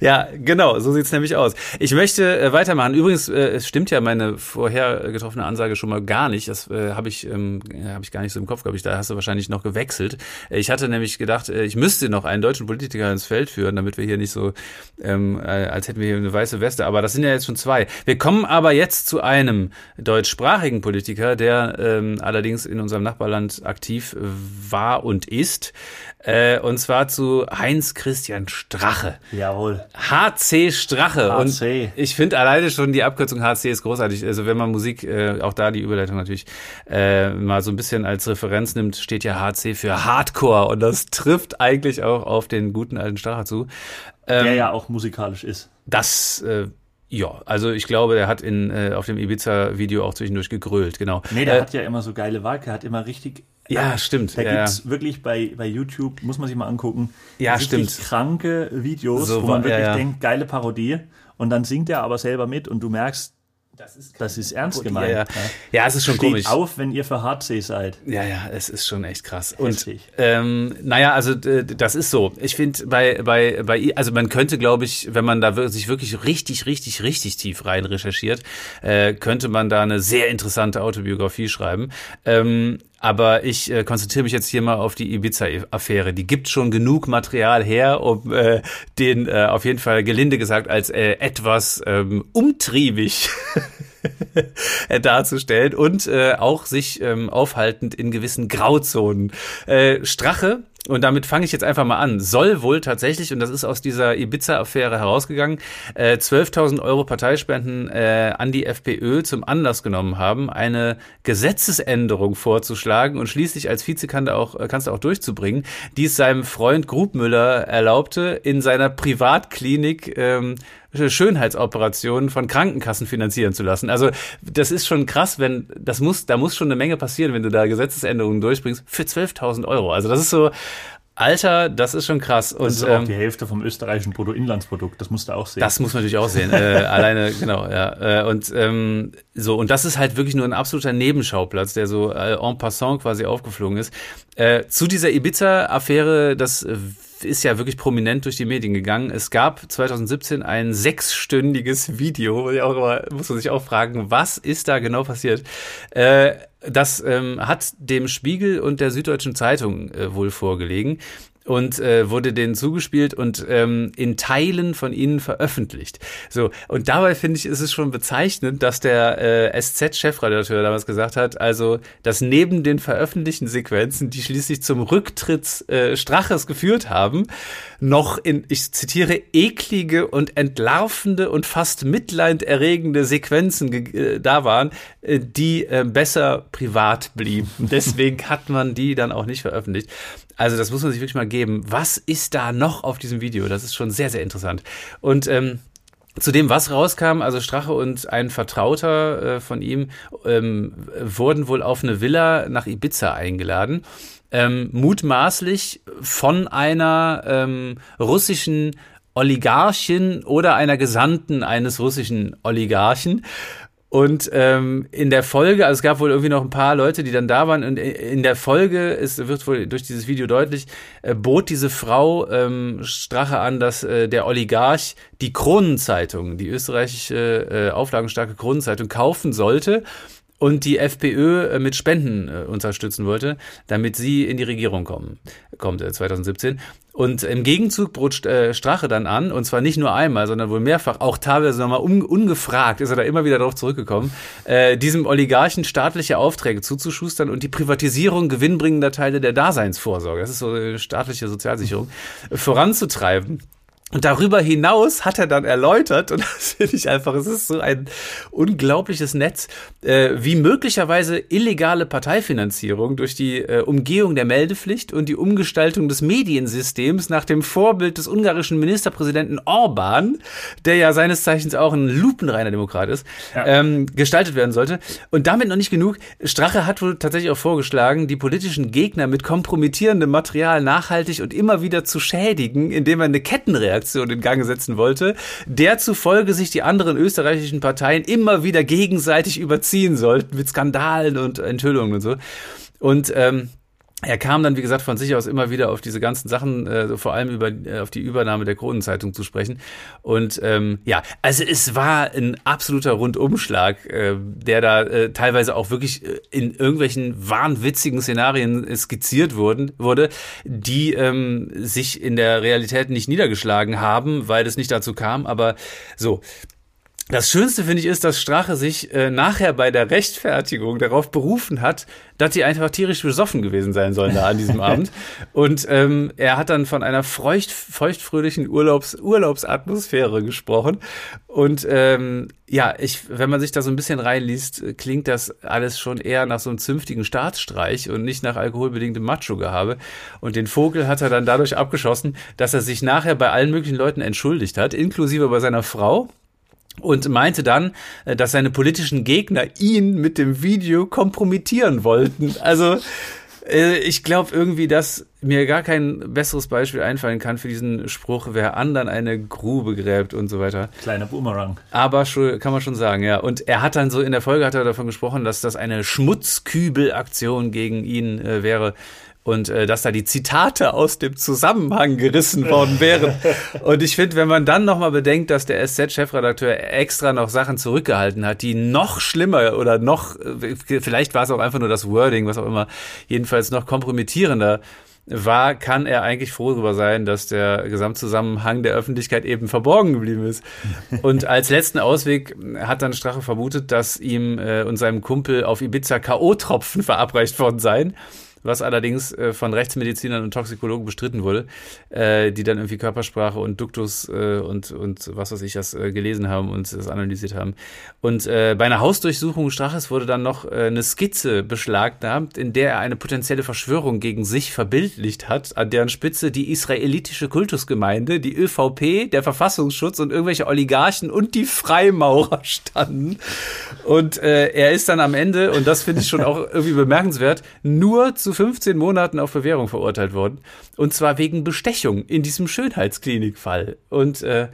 ja, genau, so sieht's nämlich aus. Ich möchte äh, weitermachen. Übrigens, äh, es stimmt ja meine vorher getroffene Ansage schon mal gar nicht. Das äh, habe ich, ähm, hab ich gar nicht so im Kopf, glaube ich. Da hast du wahrscheinlich noch gewechselt gewechselt. Ich hatte nämlich gedacht, äh, ich müsste noch einen deutschen Politiker ins Feld führen, damit wir hier nicht so, ähm, äh, als hätten wir hier eine weiße Weste. Aber das sind ja jetzt schon zwei. Wir kommen aber jetzt zu einem deutschsprachigen Politiker, der ähm, allerdings in unserem Nachbarland aktiv war und ist. Äh, und zwar zu Heinz Christian Strache. Jawohl. HC Strache. HC. Und ich finde alleine schon die Abkürzung HC ist großartig. Also wenn man Musik, äh, auch da die Überleitung natürlich, äh, mal so ein bisschen als Referenz nimmt, steht ja HC für Hardcore. Und das trifft eigentlich auch auf den guten alten Strache zu. Ähm, Der ja auch musikalisch ist. Das äh, ja, also ich glaube, der hat in, äh, auf dem Ibiza-Video auch zwischendurch gegrölt, genau. Nee, der äh, hat ja immer so geile Wahl, er hat immer richtig ja, stimmt. Da ja, gibt's wirklich bei, bei YouTube, muss man sich mal angucken, ja, stimmt. kranke Videos, so, wo man wirklich ja, denkt, geile Parodie. Und dann singt er aber selber mit und du merkst, das ist, das ist ernst gemeint. Ja, ja. ja, es ist schon Steht komisch. auf, wenn ihr für Hardsee seid. Ja, ja, es ist schon echt krass. Und ähm, naja, also das ist so. Ich finde bei bei bei also man könnte, glaube ich, wenn man da sich wirklich richtig, richtig, richtig tief rein recherchiert, äh, könnte man da eine sehr interessante Autobiografie schreiben. Ähm, aber ich äh, konzentriere mich jetzt hier mal auf die Ibiza-Affäre. Die gibt schon genug Material her, um äh, den äh, auf jeden Fall gelinde gesagt als äh, etwas ähm, umtriebig darzustellen und äh, auch sich ähm, aufhaltend in gewissen Grauzonen. Äh, Strache und damit fange ich jetzt einfach mal an, soll wohl tatsächlich, und das ist aus dieser Ibiza-Affäre herausgegangen, äh, 12.000 Euro Parteispenden äh, an die FPÖ zum Anlass genommen haben, eine Gesetzesänderung vorzuschlagen und schließlich als Vizekanzler auch, äh, Kanzler auch durchzubringen, die es seinem Freund Grubmüller erlaubte, in seiner Privatklinik ähm, Schönheitsoperationen von Krankenkassen finanzieren zu lassen. Also das ist schon krass, wenn das muss, da muss schon eine Menge passieren, wenn du da Gesetzesänderungen durchbringst für 12.000 Euro. Also das ist so, Alter, das ist schon krass. Und, das ist auch ähm, die Hälfte vom österreichischen Bruttoinlandsprodukt. Das musst du auch sehen. Das muss man natürlich auch sehen. äh, alleine, genau, ja. Äh, und ähm, so, und das ist halt wirklich nur ein absoluter Nebenschauplatz, der so äh, en passant quasi aufgeflogen ist. Äh, zu dieser Ibiza-Affäre, das ist ja wirklich prominent durch die Medien gegangen. Es gab 2017 ein sechsstündiges Video, muss man sich auch fragen, was ist da genau passiert? Äh, das ähm, hat dem Spiegel und der Süddeutschen Zeitung äh, wohl vorgelegen und äh, wurde denen zugespielt und ähm, in Teilen von ihnen veröffentlicht. So und dabei finde ich, ist es schon bezeichnend, dass der äh, SZ-Chefredakteur damals gesagt hat, also dass neben den veröffentlichten Sequenzen, die schließlich zum Rücktritt äh, Straches geführt haben, noch in, ich zitiere, eklige und entlarvende und fast mitleiderregende Sequenzen äh, da waren, äh, die äh, besser privat blieben. Deswegen hat man die dann auch nicht veröffentlicht. Also das muss man sich wirklich mal geben. Was ist da noch auf diesem Video? Das ist schon sehr, sehr interessant. Und ähm, zu dem, was rauskam, also Strache und ein Vertrauter äh, von ihm ähm, wurden wohl auf eine Villa nach Ibiza eingeladen. Ähm, mutmaßlich von einer ähm, russischen Oligarchin oder einer Gesandten eines russischen Oligarchen. Und ähm, in der Folge, also es gab wohl irgendwie noch ein paar Leute, die dann da waren. Und in der Folge ist, wird wohl durch dieses Video deutlich, äh, bot diese Frau ähm, Strache an, dass äh, der Oligarch die Kronenzeitung, die österreichische äh, auflagenstarke Kronenzeitung, kaufen sollte und die FPÖ äh, mit Spenden äh, unterstützen wollte, damit sie in die Regierung kommen, kommt 2017. Äh, und im Gegenzug bot Strache dann an, und zwar nicht nur einmal, sondern wohl mehrfach, auch teilweise nochmal un, ungefragt, ist er da immer wieder darauf zurückgekommen, äh, diesem Oligarchen staatliche Aufträge zuzuschustern und die Privatisierung gewinnbringender Teile der Daseinsvorsorge, das ist so eine staatliche Sozialsicherung, voranzutreiben. Und darüber hinaus hat er dann erläutert, und das finde ich einfach, es ist so ein unglaubliches Netz, äh, wie möglicherweise illegale Parteifinanzierung durch die äh, Umgehung der Meldepflicht und die Umgestaltung des Mediensystems nach dem Vorbild des ungarischen Ministerpräsidenten Orban, der ja seines Zeichens auch ein lupenreiner Demokrat ist, ja. ähm, gestaltet werden sollte. Und damit noch nicht genug. Strache hat wohl tatsächlich auch vorgeschlagen, die politischen Gegner mit kompromittierendem Material nachhaltig und immer wieder zu schädigen, indem er eine Kettenreaktion Reaktion in Gang setzen wollte, der zufolge sich die anderen österreichischen Parteien immer wieder gegenseitig überziehen sollten mit Skandalen und Enthüllungen und so. Und ähm, er kam dann, wie gesagt, von sich aus immer wieder auf diese ganzen Sachen, äh, vor allem über äh, auf die Übernahme der Kronenzeitung zu sprechen. Und ähm, ja, also es war ein absoluter Rundumschlag, äh, der da äh, teilweise auch wirklich äh, in irgendwelchen wahnwitzigen Szenarien skizziert wurden, wurde, die ähm, sich in der Realität nicht niedergeschlagen haben, weil es nicht dazu kam. Aber so, das Schönste finde ich ist, dass Strache sich äh, nachher bei der Rechtfertigung darauf berufen hat, dass sie einfach tierisch besoffen gewesen sein sollen da an diesem Abend. Und ähm, er hat dann von einer feucht, feuchtfröhlichen Urlaubs, Urlaubsatmosphäre gesprochen. Und ähm, ja, ich, wenn man sich da so ein bisschen reinliest, klingt das alles schon eher nach so einem zünftigen Staatsstreich und nicht nach alkoholbedingtem Macho-Gehabe. Und den Vogel hat er dann dadurch abgeschossen, dass er sich nachher bei allen möglichen Leuten entschuldigt hat, inklusive bei seiner Frau und meinte dann, äh, dass seine politischen Gegner ihn mit dem Video kompromittieren wollten. Also äh, ich glaube irgendwie, dass mir gar kein besseres Beispiel einfallen kann für diesen Spruch, wer anderen eine Grube gräbt und so weiter. Kleiner Boomerang. Aber schon, kann man schon sagen, ja. Und er hat dann so in der Folge hat er davon gesprochen, dass das eine Schmutzkübelaktion gegen ihn äh, wäre und äh, dass da die Zitate aus dem Zusammenhang gerissen worden wären. und ich finde, wenn man dann nochmal bedenkt, dass der SZ-Chefredakteur extra noch Sachen zurückgehalten hat, die noch schlimmer oder noch, äh, vielleicht war es auch einfach nur das Wording, was auch immer, jedenfalls noch kompromittierender war, kann er eigentlich froh darüber sein, dass der Gesamtzusammenhang der Öffentlichkeit eben verborgen geblieben ist. Und als letzten Ausweg hat dann Strache vermutet, dass ihm äh, und seinem Kumpel auf Ibiza K.O.-Tropfen verabreicht worden seien was allerdings äh, von Rechtsmedizinern und Toxikologen bestritten wurde, äh, die dann irgendwie Körpersprache und Duktus äh, und, und was weiß ich das äh, gelesen haben und das analysiert haben. Und äh, bei einer Hausdurchsuchung Straches wurde dann noch äh, eine Skizze beschlagnahmt, in der er eine potenzielle Verschwörung gegen sich verbildlicht hat, an deren Spitze die israelitische Kultusgemeinde, die ÖVP, der Verfassungsschutz und irgendwelche Oligarchen und die Freimaurer standen. Und er ist dann am Ende, und das finde ich schon auch irgendwie bemerkenswert, nur zu 15 Monaten auf Bewährung verurteilt worden. Und zwar wegen Bestechung in diesem Schönheitsklinikfall. Und äh,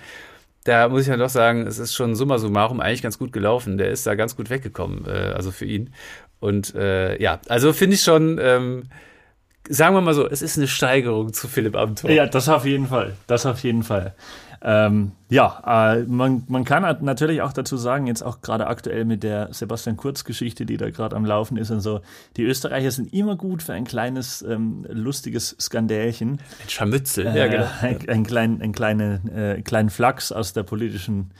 da muss ich ja doch sagen, es ist schon summa summarum eigentlich ganz gut gelaufen. Der ist da ganz gut weggekommen, äh, also für ihn. Und äh, ja, also finde ich schon, ähm, sagen wir mal so, es ist eine Steigerung zu Philipp Amthor. Ja, das auf jeden Fall. Das auf jeden Fall. Ähm, ja, äh, man, man kann natürlich auch dazu sagen, jetzt auch gerade aktuell mit der Sebastian Kurz-Geschichte, die da gerade am Laufen ist und so, die Österreicher sind immer gut für ein kleines, ähm, lustiges Skandälchen. Ein Scharmützel, äh, ja, genau. Ein, ein, klein, ein kleine, äh, kleinen Flachs aus der politischen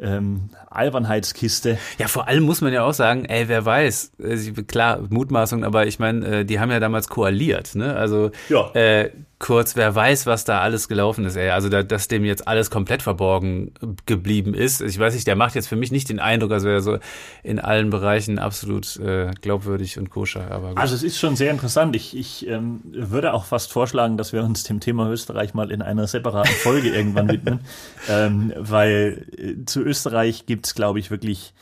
ähm, Albernheitskiste. Ja, vor allem muss man ja auch sagen, ey, wer weiß, äh, klar, Mutmaßung, aber ich meine, äh, die haben ja damals koaliert, ne? Also ja. äh, kurz, wer weiß, was da alles gelaufen ist, ey. Also, da, dass dem jetzt alles komplett verborgen geblieben ist. Ich weiß nicht, der macht jetzt für mich nicht den Eindruck, als wäre er so in allen Bereichen absolut äh, glaubwürdig und koscher. Aber gut. Also, es ist schon sehr interessant. Ich, ich ähm, würde auch fast vorschlagen, dass wir uns dem Thema Österreich mal in einer separaten Folge irgendwann widmen, ähm, weil äh, zu Österreich gibt's, glaube ich, wirklich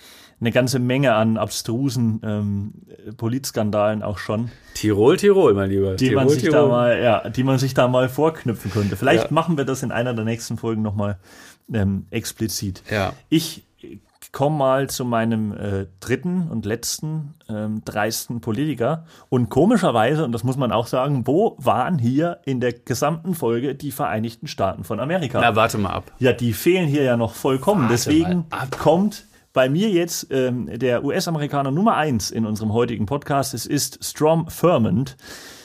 eine ganze Menge an abstrusen ähm, Politskandalen auch schon. Tirol, Tirol, mein Lieber. Die Tirol, man sich Tirol. da mal, ja, die man sich da mal vorknüpfen könnte. Vielleicht ja. machen wir das in einer der nächsten Folgen nochmal ähm, explizit. Ja. Ich komme mal zu meinem äh, dritten und letzten ähm, dreisten Politiker. Und komischerweise, und das muss man auch sagen, wo waren hier in der gesamten Folge die Vereinigten Staaten von Amerika? Na, warte mal ab. Ja, die fehlen hier ja noch vollkommen. Warte Deswegen kommt bei mir jetzt ähm, der US-Amerikaner Nummer eins in unserem heutigen Podcast. Es ist Strom Thurmond.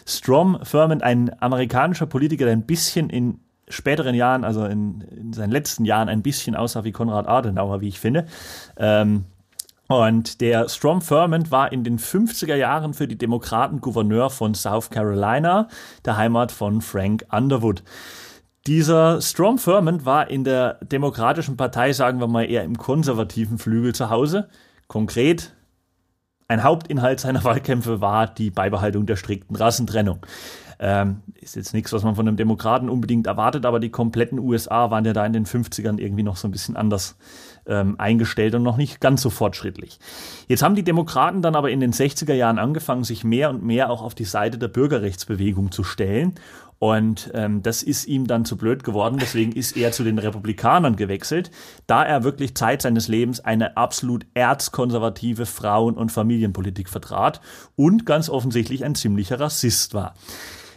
Strom Thurmond, ein amerikanischer Politiker, der ein bisschen in späteren Jahren, also in, in seinen letzten Jahren, ein bisschen aussah wie Konrad Adenauer, wie ich finde. Ähm, und der Strom Thurmond war in den 50er Jahren für die Demokraten Gouverneur von South Carolina, der Heimat von Frank Underwood. Dieser Strom Thurmond war in der Demokratischen Partei, sagen wir mal, eher im konservativen Flügel zu Hause. Konkret, ein Hauptinhalt seiner Wahlkämpfe war die Beibehaltung der strikten Rassentrennung. Ähm, ist jetzt nichts, was man von einem Demokraten unbedingt erwartet, aber die kompletten USA waren ja da in den 50ern irgendwie noch so ein bisschen anders ähm, eingestellt und noch nicht ganz so fortschrittlich. Jetzt haben die Demokraten dann aber in den 60er Jahren angefangen, sich mehr und mehr auch auf die Seite der Bürgerrechtsbewegung zu stellen. Und ähm, das ist ihm dann zu blöd geworden, deswegen ist er zu den Republikanern gewechselt, da er wirklich Zeit seines Lebens eine absolut erzkonservative Frauen- und Familienpolitik vertrat und ganz offensichtlich ein ziemlicher Rassist war.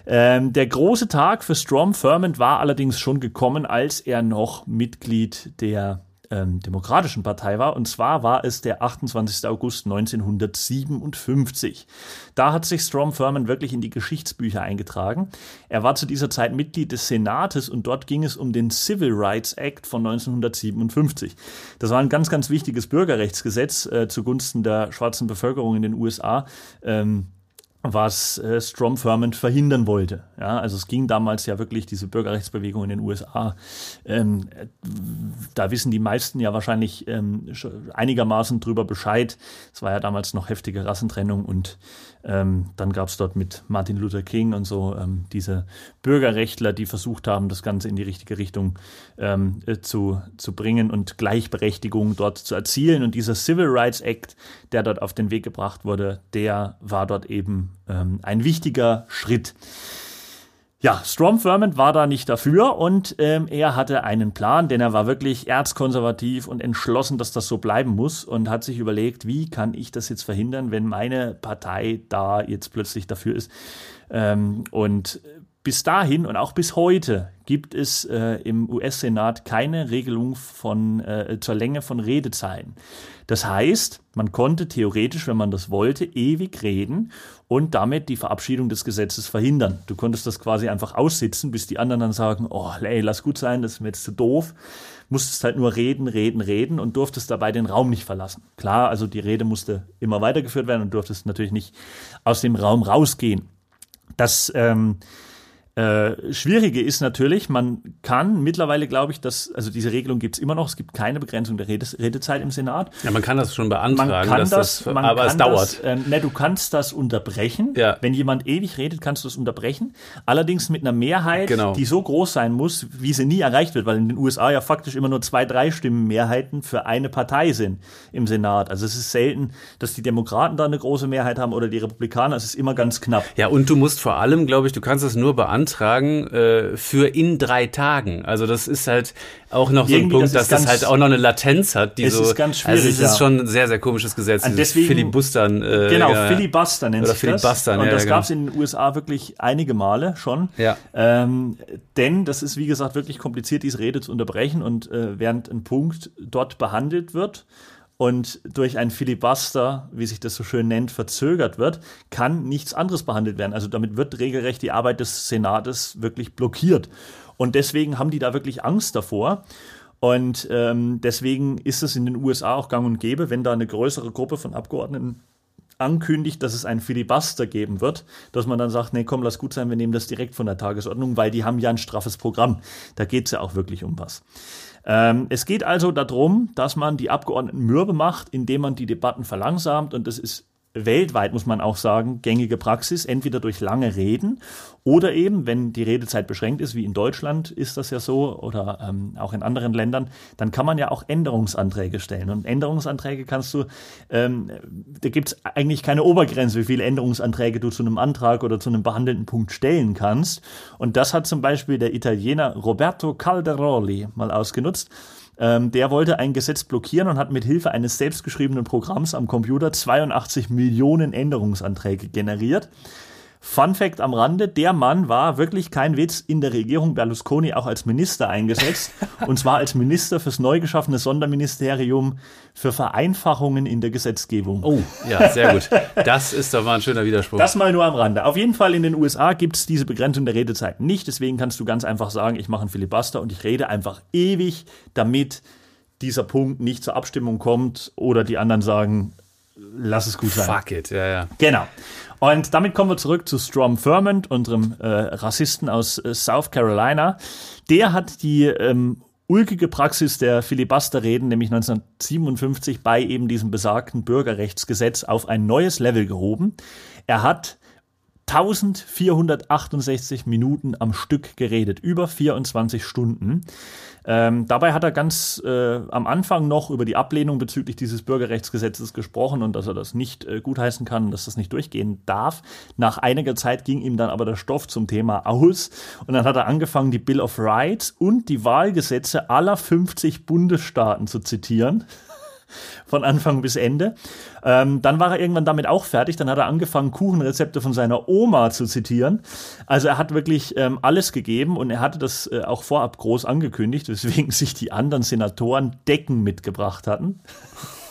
Ähm, der große Tag für Strom Thurmond war allerdings schon gekommen, als er noch Mitglied der ähm, Demokratischen Partei war. Und zwar war es der 28. August 1957. Da hat sich Strom Thurmond wirklich in die Geschichtsbücher eingetragen. Er war zu dieser Zeit Mitglied des Senates und dort ging es um den Civil Rights Act von 1957. Das war ein ganz, ganz wichtiges Bürgerrechtsgesetz äh, zugunsten der schwarzen Bevölkerung in den USA. Ähm, was äh, Strom Thurmond verhindern wollte. Ja, also es ging damals ja wirklich diese Bürgerrechtsbewegung in den USA. Ähm, äh, da wissen die meisten ja wahrscheinlich ähm, einigermaßen drüber Bescheid. Es war ja damals noch heftige Rassentrennung und ähm, dann gab es dort mit Martin Luther King und so ähm, diese Bürgerrechtler, die versucht haben, das Ganze in die richtige Richtung ähm, äh, zu, zu bringen und Gleichberechtigung dort zu erzielen. Und dieser Civil Rights Act, der dort auf den Weg gebracht wurde, der war dort eben ähm, ein wichtiger Schritt. Ja, Strom Thurmond war da nicht dafür und ähm, er hatte einen Plan, denn er war wirklich erzkonservativ und entschlossen, dass das so bleiben muss und hat sich überlegt, wie kann ich das jetzt verhindern, wenn meine Partei da jetzt plötzlich dafür ist. Ähm, und bis dahin und auch bis heute gibt es äh, im US-Senat keine Regelung von, äh, zur Länge von Redezeiten. Das heißt, man konnte theoretisch, wenn man das wollte, ewig reden und damit die Verabschiedung des Gesetzes verhindern. Du konntest das quasi einfach aussitzen, bis die anderen dann sagen, oh, ey, lass gut sein, das ist mir jetzt zu doof. Musstest halt nur reden, reden, reden und durftest dabei den Raum nicht verlassen. Klar, also die Rede musste immer weitergeführt werden und durftest natürlich nicht aus dem Raum rausgehen. Das ähm, äh, Schwierige ist natürlich, man kann mittlerweile, glaube ich, dass, also diese Regelung gibt es immer noch, es gibt keine Begrenzung der Redes, Redezeit im Senat. Ja, man kann das schon beantragen, man kann das, das, man aber kann es dauert. Das, ähm, ne, du kannst das unterbrechen. Ja. Wenn jemand ewig redet, kannst du es unterbrechen. Allerdings mit einer Mehrheit, Genau. die so groß sein muss, wie sie nie erreicht wird, weil in den USA ja faktisch immer nur zwei, drei Stimmen Mehrheiten für eine Partei sind im Senat. Also es ist selten, dass die Demokraten da eine große Mehrheit haben oder die Republikaner. Es ist immer ganz knapp. Ja, und du musst vor allem, glaube ich, du kannst es nur beantragen äh, für in drei Tagen. Also das ist halt auch noch so ein Irgendwie, Punkt, das dass das halt auch noch eine Latenz hat. Die Es so, ist ganz Also schwierig, es ist schon ein sehr, sehr komisches Gesetz. Und deswegen- Filibustern. Äh, Genau, ja, Filibuster nennt Oder sich das. Filibustern, Und ja, das ja, gab es in den USA wirklich einige Male schon. Ja. Ähm, denn das ist, wie gesagt, wirklich kompliziert, diese Rede zu unterbrechen. Und äh, während ein Punkt dort behandelt wird und durch ein Filibuster, wie sich das so schön nennt, verzögert wird, kann nichts anderes behandelt werden. Also damit wird regelrecht die Arbeit des Senates wirklich blockiert. Und deswegen haben die da wirklich Angst davor. Und ähm, deswegen ist es in den USA auch gang und gäbe, wenn da eine größere Gruppe von Abgeordneten ankündigt, dass es einen Filibuster geben wird, dass man dann sagt, nee, komm, lass gut sein, wir nehmen das direkt von der Tagesordnung, weil die haben ja ein straffes Programm. Da geht es ja auch wirklich um was. Ähm, es geht also darum, dass man die Abgeordneten mürbe macht, indem man die Debatten verlangsamt. Und das ist weltweit, muss man auch sagen, gängige Praxis, entweder durch lange Reden oder eben, wenn die Redezeit beschränkt ist, wie in Deutschland ist das ja so oder ähm, auch in anderen Ländern, dann kann man ja auch Änderungsanträge stellen. Und Änderungsanträge kannst du, ähm, da gibt es eigentlich keine Obergrenze, wie viele Änderungsanträge du zu einem Antrag oder zu einem behandelten Punkt stellen kannst. Und das hat zum Beispiel der Italiener Roberto Calderoli mal ausgenutzt. Ähm, der wollte ein Gesetz blockieren und hat mit Hilfe eines selbstgeschriebenen Programms am Computer 82 Millionen Änderungsanträge generiert. Fun Fact am Rande, der Mann war wirklich kein Witz in der Regierung Berlusconi auch als Minister eingesetzt. und zwar als Minister fürs neu geschaffene Sonderministerium für Vereinfachungen in der Gesetzgebung. Oh, ja, sehr gut. Das ist doch mal ein schöner Widerspruch. Das mal nur am Rande. Auf jeden Fall in den USA gibt es diese Begrenzung der Redezeit nicht. Deswegen kannst du ganz einfach sagen, ich mache einen Filibuster und ich rede einfach ewig, damit dieser Punkt nicht zur Abstimmung kommt oder die anderen sagen, lass es gut sein. Fuck it, ja, ja. Genau. Und damit kommen wir zurück zu Strom Thurmond, unserem äh, Rassisten aus äh, South Carolina. Der hat die ähm, ulkige Praxis der Filibusterreden, nämlich 1957 bei eben diesem besagten Bürgerrechtsgesetz auf ein neues Level gehoben. Er hat 1468 Minuten am Stück geredet, über 24 Stunden. Ähm, dabei hat er ganz äh, am Anfang noch über die Ablehnung bezüglich dieses Bürgerrechtsgesetzes gesprochen und dass er das nicht äh, gutheißen kann, dass das nicht durchgehen darf. Nach einiger Zeit ging ihm dann aber der Stoff zum Thema aus und dann hat er angefangen, die Bill of Rights und die Wahlgesetze aller 50 Bundesstaaten zu zitieren von Anfang bis Ende. Ähm, dann war er irgendwann damit auch fertig. Dann hat er angefangen, Kuchenrezepte von seiner Oma zu zitieren. Also er hat wirklich ähm, alles gegeben und er hatte das äh, auch vorab groß angekündigt, weswegen sich die anderen Senatoren Decken mitgebracht hatten.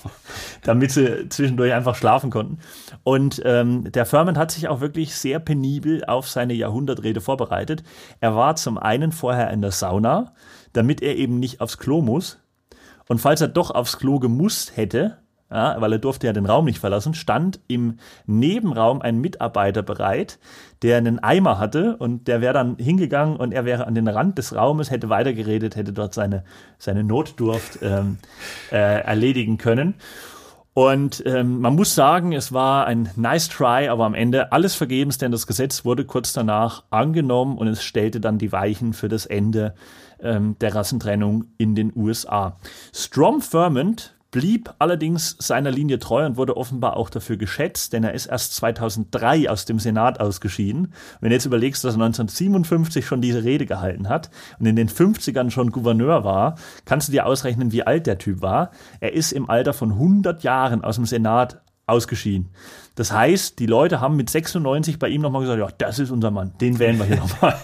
damit sie zwischendurch einfach schlafen konnten. Und ähm, der Furman hat sich auch wirklich sehr penibel auf seine Jahrhundertrede vorbereitet. Er war zum einen vorher in der Sauna, damit er eben nicht aufs Klo muss. Und falls er doch aufs Klo gemusst hätte, ja, weil er durfte ja den Raum nicht verlassen, stand im Nebenraum ein Mitarbeiter bereit, der einen Eimer hatte und der wäre dann hingegangen und er wäre an den Rand des Raumes, hätte weitergeredet, hätte dort seine, seine Notdurft ähm, äh, erledigen können. Und ähm, man muss sagen, es war ein nice try, aber am Ende alles vergebens, denn das Gesetz wurde kurz danach angenommen und es stellte dann die Weichen für das Ende ähm, der Rassentrennung in den USA. Strom Thurmond blieb allerdings seiner Linie treu und wurde offenbar auch dafür geschätzt, denn er ist erst 2003 aus dem Senat ausgeschieden. Wenn du jetzt überlegst, dass er 1957 schon diese Rede gehalten hat und in den 50ern schon Gouverneur war, kannst du dir ausrechnen, wie alt der Typ war. Er ist im Alter von 100 Jahren aus dem Senat ausgeschieden. Das heißt, die Leute haben mit 96 bei ihm nochmal gesagt, ja, das ist unser Mann, den wählen wir hier nochmal.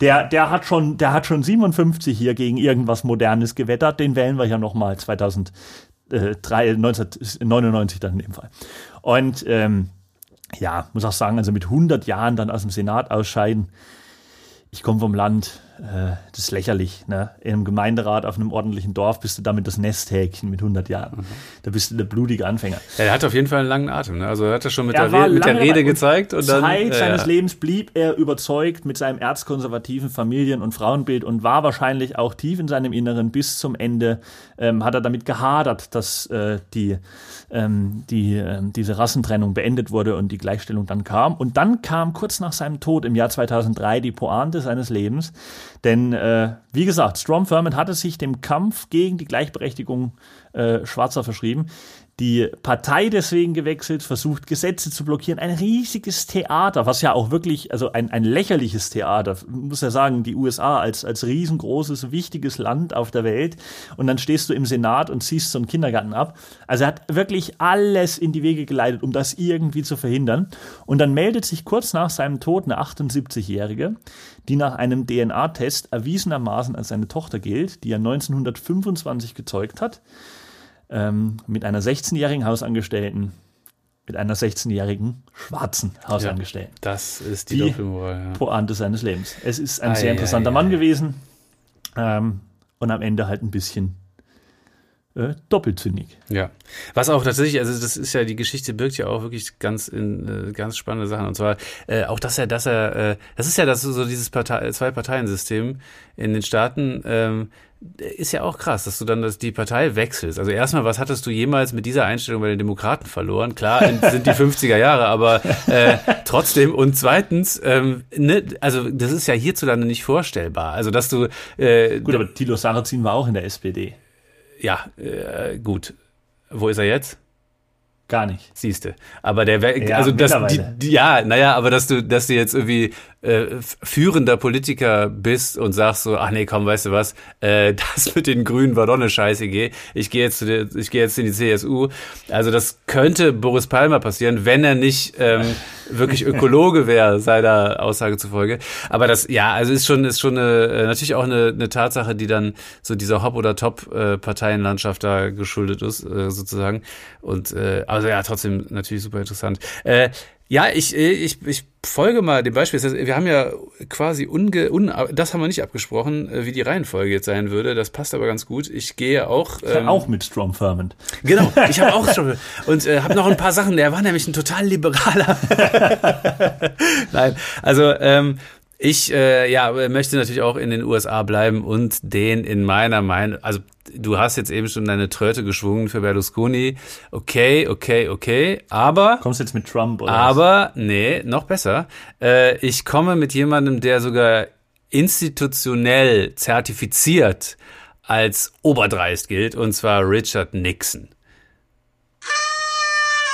Der, der hat schon, der hat schon 57 hier gegen irgendwas Modernes gewettert, den wählen wir hier nochmal 2003, 1999 dann in dem Fall. Und ähm, ja, muss auch sagen, also mit 100 Jahren dann aus dem Senat ausscheiden, ich komme vom Land, äh, das ist lächerlich. Ne? In einem Gemeinderat auf einem ordentlichen Dorf bist du damit das Nesthäkchen mit 100 Jahren. Mhm. Da bist du der blutige Anfänger. Ja, er hat auf jeden Fall einen langen Atem. Ne? Also er hat das schon mit, der, Re mit der, Rede gezeigt. Und dann, Zeit seines ja. Lebens blieb er überzeugt mit seinem erzkonservativen Familien- und Frauenbild und war wahrscheinlich auch tief in seinem Inneren bis zum Ende, ähm, hat er damit gehadert, dass äh, die, ähm, die, äh, diese Rassentrennung beendet wurde und die Gleichstellung dann kam. Und dann kam kurz nach seinem Tod im Jahr 2003 die Pointe seines Lebens, denn äh, wie gesagt, Strom Thurmond hatte sich dem Kampf gegen die Gleichberechtigung äh, Schwarzer verschrieben die Partei deswegen gewechselt, versucht Gesetze zu blockieren. Ein riesiges Theater, was ja auch wirklich, also ein, ein lächerliches Theater, muss ja sagen, die USA als, als riesengroßes, wichtiges Land auf der Welt. Und dann stehst du im Senat und ziehst so einen Kindergarten ab. Also er hat wirklich alles in die Wege geleitet, um das irgendwie zu verhindern. Und dann meldet sich kurz nach seinem Tod eine 78-Jährige, die nach einem DNA-Test erwiesenermaßen als seine Tochter gilt, die er 1925 gezeugt hat ähm, mit einer 16-jährigen Hausangestellten, mit einer 16-jährigen schwarzen Hausangestellten. Ja, das ist die, die Doppelmoral. Ja. Pointe seines Lebens. Es ist ein ah, sehr interessanter ja, Mann gewesen ähm, und am Ende halt ein bisschen äh, doppelzündig. Ja. Was auch tatsächlich, also das ist ja, die Geschichte birgt ja auch wirklich ganz in äh, ganz spannende Sachen. Und zwar äh, auch, dass er, dass er, äh, das ist ja das so dieses Partei, Zwei-Parteien-System in den Staaten, ähm, ist ja auch krass, dass du dann das, die Partei wechselst. Also erstmal, was hattest du jemals mit dieser Einstellung bei den Demokraten verloren? Klar, sind die 50er Jahre, aber äh, trotzdem. Und zweitens, ähm, ne, also das ist ja hierzulande nicht vorstellbar. Also dass du äh, Gut, aber Thilo Sarrazin war auch in der SPD ja, äh, gut. Wo ist er jetzt? Gar nicht. Siehste. Aber der Ja, also das, die, die, ja, naja, aber dass du, dass du jetzt irgendwie äh, führender Politiker bist und sagst so, ach nee, komm, weißt du was, äh, das mit den Grünen war doch eine scheiße. Ich gehe jetzt zu der, ich gehe jetzt in die CSU. Also das könnte Boris Palmer passieren, wenn er nicht ähm, wirklich Ökologe wäre, seiner Aussage zufolge. Aber das, ja, also ist schon, ist schon eine, äh, natürlich auch eine, eine Tatsache, die dann so dieser Hop- oder Top-Parteienlandschaft da geschuldet ist, äh, sozusagen. Und äh, also ja, trotzdem natürlich super interessant. Äh, ja, ich, äh, ich, ich folge mal dem Beispiel. Wir haben ja quasi unge, un, das haben wir nicht abgesprochen, äh, wie die Reihenfolge jetzt sein würde. Das passt aber ganz gut. Ich gehe auch. Ähm, auch mit Strom Ferment. Genau, ich habe auch schon und äh, habe noch ein paar Sachen. Der war nämlich ein total liberaler. Nein, also ähm, ich äh, ja möchte natürlich auch in den USA bleiben und den in meiner Meinung, also du hast jetzt eben schon deine Tröte geschwungen für Berlusconi. Okay, okay, okay, aber Kommst du jetzt mit Trump oder was? aber nee, noch besser. Äh, ich komme mit jemandem, der sogar institutionell zertifiziert als oberdreist gilt, und zwar Richard Nixon.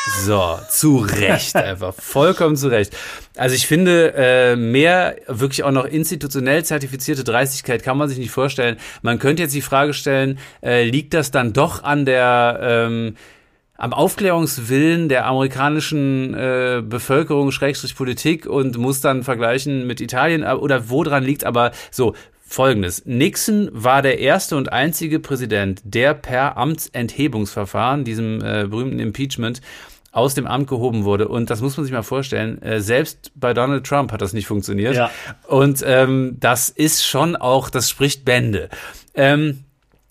So, zu Recht einfach, vollkommen zu Recht. Also ich finde, äh, mehr wirklich auch noch institutionell zertifizierte Dreistigkeit kann man sich nicht vorstellen. Man könnte jetzt die Frage stellen, äh, liegt das dann doch an der ähm, am Aufklärungswillen der amerikanischen äh, Bevölkerung, Schrägstrich Politik und muss dann vergleichen mit Italien äh, oder woran liegt aber so Folgendes. Nixon war der erste und einzige Präsident, der per Amtsenthebungsverfahren, diesem äh, berühmten Impeachment, aus dem Amt gehoben wurde. Und das muss man sich mal vorstellen. Äh, selbst bei Donald Trump hat das nicht funktioniert. Ja. Und ähm, das ist schon auch, das spricht Bände. Ähm, äh,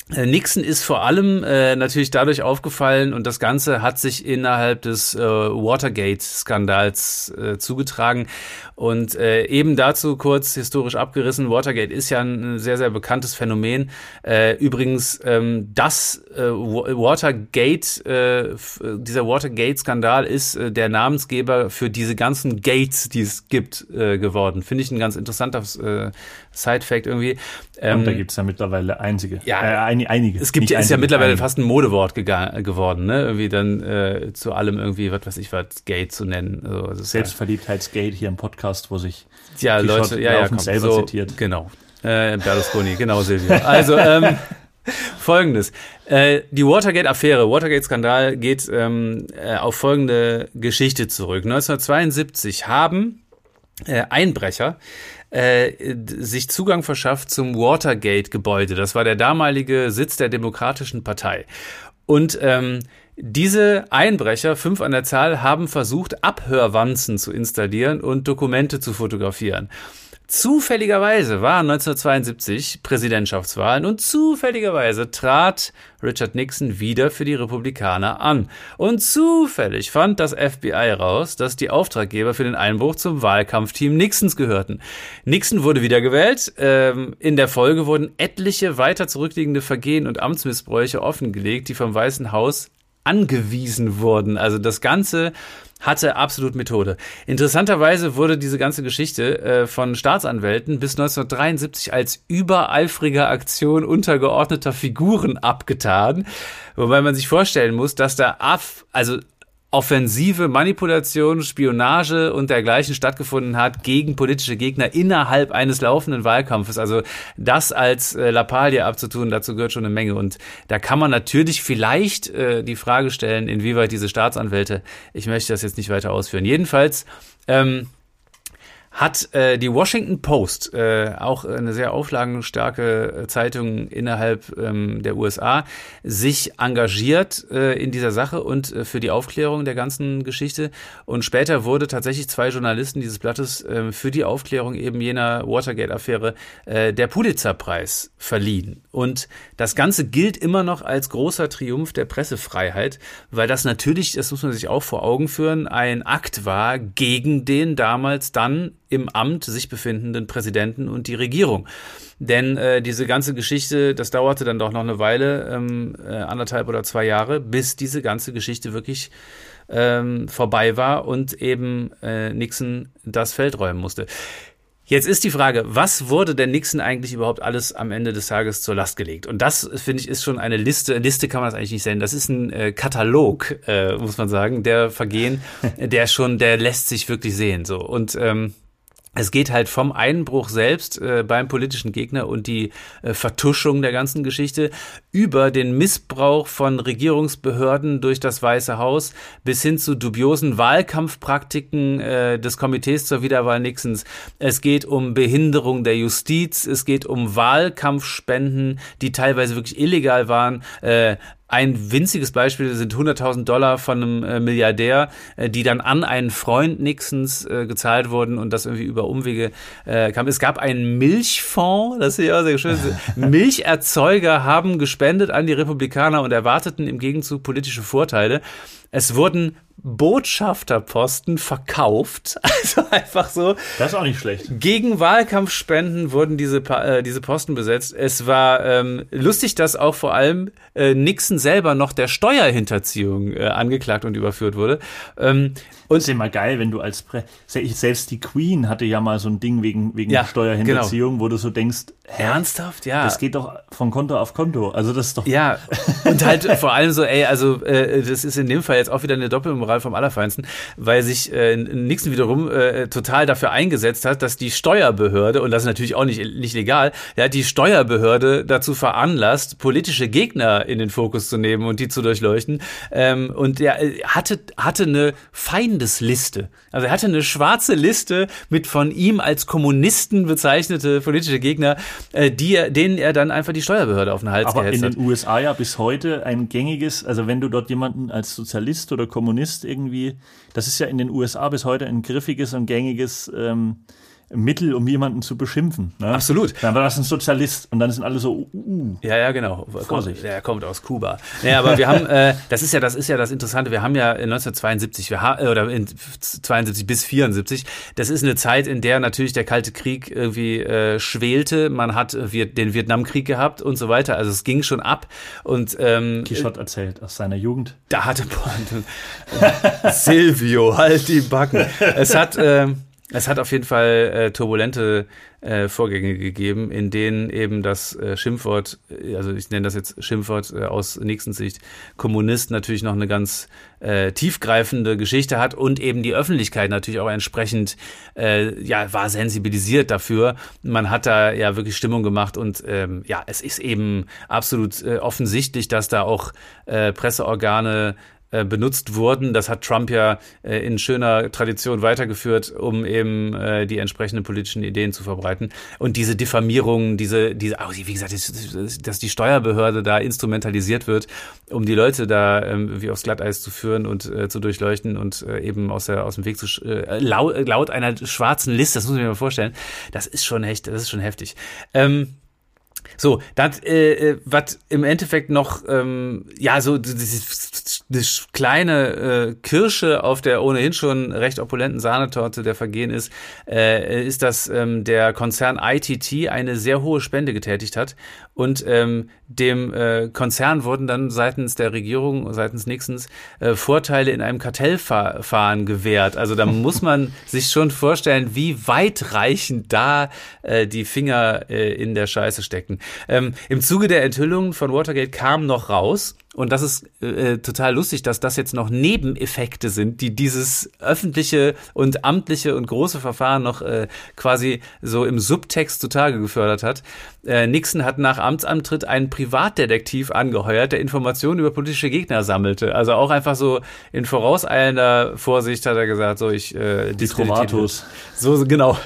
Nixon ist vor allem äh, natürlich dadurch aufgefallen und das Ganze hat sich innerhalb des äh, Watergate-Skandals äh, zugetragen. Und äh, eben dazu kurz historisch abgerissen, Watergate ist ja ein sehr, sehr bekanntes Phänomen. Äh, übrigens, ähm, das äh, Wa- Watergate, äh, dieser Watergate-Skandal ist äh, der Namensgeber für diese ganzen Gates, die es gibt, äh, geworden. Finde ich ein ganz interessanter äh, Side-Fact irgendwie. Ähm, Und da gibt's ja mittlerweile einzige. Ja. äh, ein, einige. es gibt ja, ist ja einige, mittlerweile einige. fast ein Modewort geworden, ne? Irgendwie dann äh, zu allem irgendwie, was weiß ich, was Gay zu nennen. Also, Selbstverliebtheitsgate hier im Podcast, wo sich ja, Leute, ja, ja, komm, selber so, zitiert. Genau. Äh, Berlusconi, genau, Silvia. Also, ähm, folgendes. Äh, die Watergate-Affäre, Watergate-Skandal geht ähm, äh, auf folgende Geschichte zurück. 1972 haben äh, Einbrecher äh, sich Zugang verschafft zum Watergate-Gebäude. Das war der damalige Sitz der Demokratischen Partei. Und ähm, diese Einbrecher, fünf an der Zahl, haben versucht, Abhörwanzen zu installieren und Dokumente zu fotografieren. Zufälligerweise waren 1972 Präsidentschaftswahlen und zufälligerweise trat Richard Nixon wieder für die Republikaner an. Und zufällig fand das FBI raus, dass die Auftraggeber für den Einbruch zum Wahlkampfteam Nixons gehörten. Nixon wurde wiedergewählt. Ähm, in der Folge wurden etliche weiter zurückliegende Vergehen und Amtsmissbräuche offengelegt, die vom Weißen Haus angewiesen wurden. Also das Ganze hatte absolut Methode. Interessanterweise wurde diese ganze Geschichte äh, von Staatsanwälten bis 1973 als übereifrige Aktion untergeordneter Figuren abgetan, wobei man sich vorstellen muss, dass da ab, also offensive Manipulation, Spionage und dergleichen stattgefunden hat gegen politische Gegner innerhalb eines laufenden Wahlkampfes. Also das als äh, Lappalie abzutun, dazu gehört schon eine Menge. Und da kann man natürlich vielleicht äh, die Frage stellen, inwieweit diese Staatsanwälte, ich möchte das jetzt nicht weiter ausführen. Jedenfalls ähm, hat äh, die Washington Post, äh, auch eine sehr auflagenstarke äh, Zeitung innerhalb ähm, der USA, sich engagiert äh, in dieser Sache und äh, für die Aufklärung der ganzen Geschichte. Und später wurde tatsächlich zwei Journalisten dieses Blattes äh, für die Aufklärung eben jener Watergate-Affäre äh, der Pulitzer-Preis verliehen. Und das Ganze gilt immer noch als großer Triumph der Pressefreiheit, weil das natürlich, das muss man sich auch vor Augen führen, ein Akt war gegen den damals dann im Amt sich befindenden Präsidenten und die Regierung. Denn äh, diese ganze Geschichte, das dauerte dann doch noch eine Weile, ähm, äh, anderthalb oder zwei Jahre, bis diese ganze Geschichte wirklich ähm, vorbei war und eben äh, Nixon das Feld räumen musste. Jetzt ist die Frage, was wurde denn Nixon eigentlich überhaupt alles am Ende des Tages zur Last gelegt? Und das, finde ich, ist schon eine Liste. Liste kann man das eigentlich nicht sehen. Das ist ein äh, Katalog, äh, muss man sagen, der Vergehen, der schon, der lässt sich wirklich sehen. So und ähm, es geht halt vom Einbruch selbst äh, beim politischen Gegner und die äh, Vertuschung der ganzen Geschichte über den Missbrauch von Regierungsbehörden durch das Weiße Haus bis hin zu dubiosen Wahlkampfpraktiken äh, des Komitees zur Wiederwahl Nixons. Es geht um Behinderung der Justiz, es geht um Wahlkampfspenden, die teilweise wirklich illegal waren, äh, ein winziges Beispiel sind 100.000 Dollar von einem äh, Milliardär, äh, die dann an einen Freund Nixons äh, gezahlt wurden und das irgendwie über Umwege kam. Es gab einen Milchfonds, das ist ja sehr schön. Milcherzeuger haben gespendet an die Republikaner und erwarteten im Gegenzug politische Vorteile. Es wurden Botschafterposten verkauft. Also einfach so. Das ist auch nicht schlecht. Gegen Wahlkampfspenden wurden diese, äh, diese Posten besetzt. Es war ähm, lustig, dass auch vor allem äh, Nixon selber noch der Steuerhinterziehung äh, angeklagt und überführt wurde. Ähm, und ist immer geil, wenn du als Pre selbst die Queen hatte ja mal so ein Ding wegen wegen Ja, Steuerhinterziehung, genau. wo du so denkst, hä, ernsthaft, ja. das geht doch von Konto auf Konto. Also das ist doch Ja, und halt vor allem so, ey, also äh, das ist in dem Fall jetzt auch wieder eine Doppelmoral vom Allerfeinsten, weil sich äh, Nixon wiederum äh, total dafür eingesetzt hat, dass die Steuerbehörde, und das ist natürlich auch nicht, nicht legal, ja, die Steuerbehörde dazu veranlasst, politische Gegner in den Fokus zu nehmen und die zu durchleuchten. Ähm, und er äh, hatte, hatte eine Feindesliste. Also er hatte eine schwarze Liste mit von ihm als Kommunisten bezeichnete politische Gegner, äh, die er, denen er dann einfach die Steuerbehörde auf den Hals aber gehetzt in hat. den USA ja bis heute ein gängiges, also wenn du dort jemanden als Sozialist oder Kommunist irgendwie, das ist ja in den USA bis heute ein griffiges und gängiges ähm, Mittel, um jemanden zu beschimpfen. Ne? Absolut. Dann war das ein Sozialist und dann sind alle so, uh, uh. Ja, ja, genau. Vorsicht. Er kommt aus Kuba. Ja, aber wir haben, äh, das ist ja, das ist ja das Interessante. Wir haben ja in 1972, wir haben, oder in 72 bis 74, das ist eine Zeit, in der natürlich der Kalte Krieg irgendwie äh, schwelte. Man hat äh, den Vietnamkrieg gehabt und so weiter. Also es ging schon ab und ähm, Quichotte erzählt aus seiner Jugend. da hatte Silvio, halt die Backen. Es hat, ähm, es hat auf jeden Fall äh, turbulente äh, Vorgänge gegeben, in denen eben das äh, Schimpfwort, äh, also ich nenne das jetzt Schimpfwort äh, aus Nixons Sicht, Kommunist natürlich noch eine ganz äh, tiefgreifende Geschichte hat und eben die Öffentlichkeit natürlich auch entsprechend ja war sensibilisiert dafür. Man hat da ja wirklich Stimmung gemacht und ähm, ja, es ist eben absolut offensichtlich, dass da auch Presseorgane benutzt wurden. Das hat Trump ja äh, in schöner Tradition weitergeführt, um eben äh, die entsprechenden politischen Ideen zu verbreiten. Und diese Diffamierung, diese, diese, auch wie gesagt, dass, die Steuerbehörde da instrumentalisiert wird, um die Leute da ähm, wie aufs Glatteis zu führen und äh, zu durchleuchten und äh, eben aus, der, aus dem Weg zu äh, laut, laut einer schwarzen Liste, das muss man sich mal vorstellen, das ist schon echt, das ist schon heftig. Ähm, so, das, äh, äh, was im Endeffekt noch, ähm, ja, so das kleine äh, Kirsche auf der ohnehin schon recht opulenten Sahnetorte der Vergehen ist, äh, ist, dass ähm, der Konzern ITT eine sehr hohe Spende getätigt hat und ähm, dem äh, Konzern wurden dann seitens der Regierung, seitens Nixons, äh, Vorteile in einem Kartellverfahren gewährt. Also da muss man sich schon vorstellen, wie weitreichend da äh, die Finger äh, in der Scheiße stecken. Ähm, Im Zuge der Enthüllungen von Watergate kam noch raus, und das ist äh, total lustig, dass das jetzt noch Nebeneffekte sind, die dieses öffentliche und amtliche und große Verfahren noch äh, quasi so im Subtext zutage gefördert hat. Äh, Nixon hat nach Amtsantritt einen Privatdetektiv angeheuert, der Informationen über politische Gegner sammelte. Also auch einfach so in vorauseilender Vorsicht hat er gesagt, so ich äh, Die Trovatos. so, genau.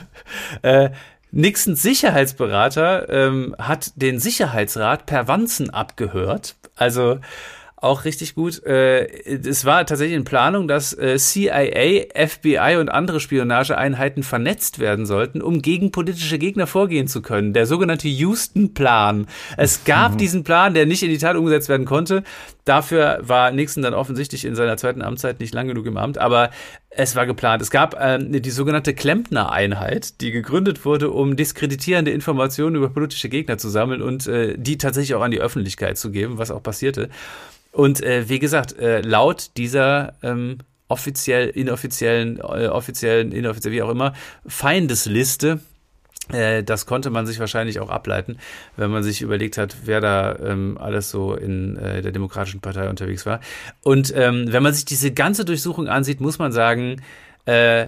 Äh, Nixons Sicherheitsberater ähm, hat den Sicherheitsrat per Wanzen abgehört. Also auch richtig gut. Äh, es war tatsächlich in Planung, dass äh, CIA, FBI und andere Spionageeinheiten vernetzt werden sollten, um gegen politische Gegner vorgehen zu können. Der sogenannte Houston-Plan. Es gab diesen Plan, der nicht in die Tat umgesetzt werden konnte. Dafür war Nixon dann offensichtlich in seiner zweiten Amtszeit nicht lang genug im Amt, aber es war geplant. Es gab ähm, die sogenannte Klempner-Einheit, die gegründet wurde, um diskreditierende Informationen über politische Gegner zu sammeln und äh, die tatsächlich auch an die Öffentlichkeit zu geben, was auch passierte. Und äh, wie gesagt, äh, laut dieser ähm, offiziell, inoffiziellen, äh, offiziellen, inoffiziell, wie auch immer, Feindesliste das konnte man sich wahrscheinlich auch ableiten, wenn man sich überlegt hat, wer da ähm, alles so in äh, der Demokratischen Partei unterwegs war. Und ähm, wenn man sich diese ganze Durchsuchung ansieht, muss man sagen, äh,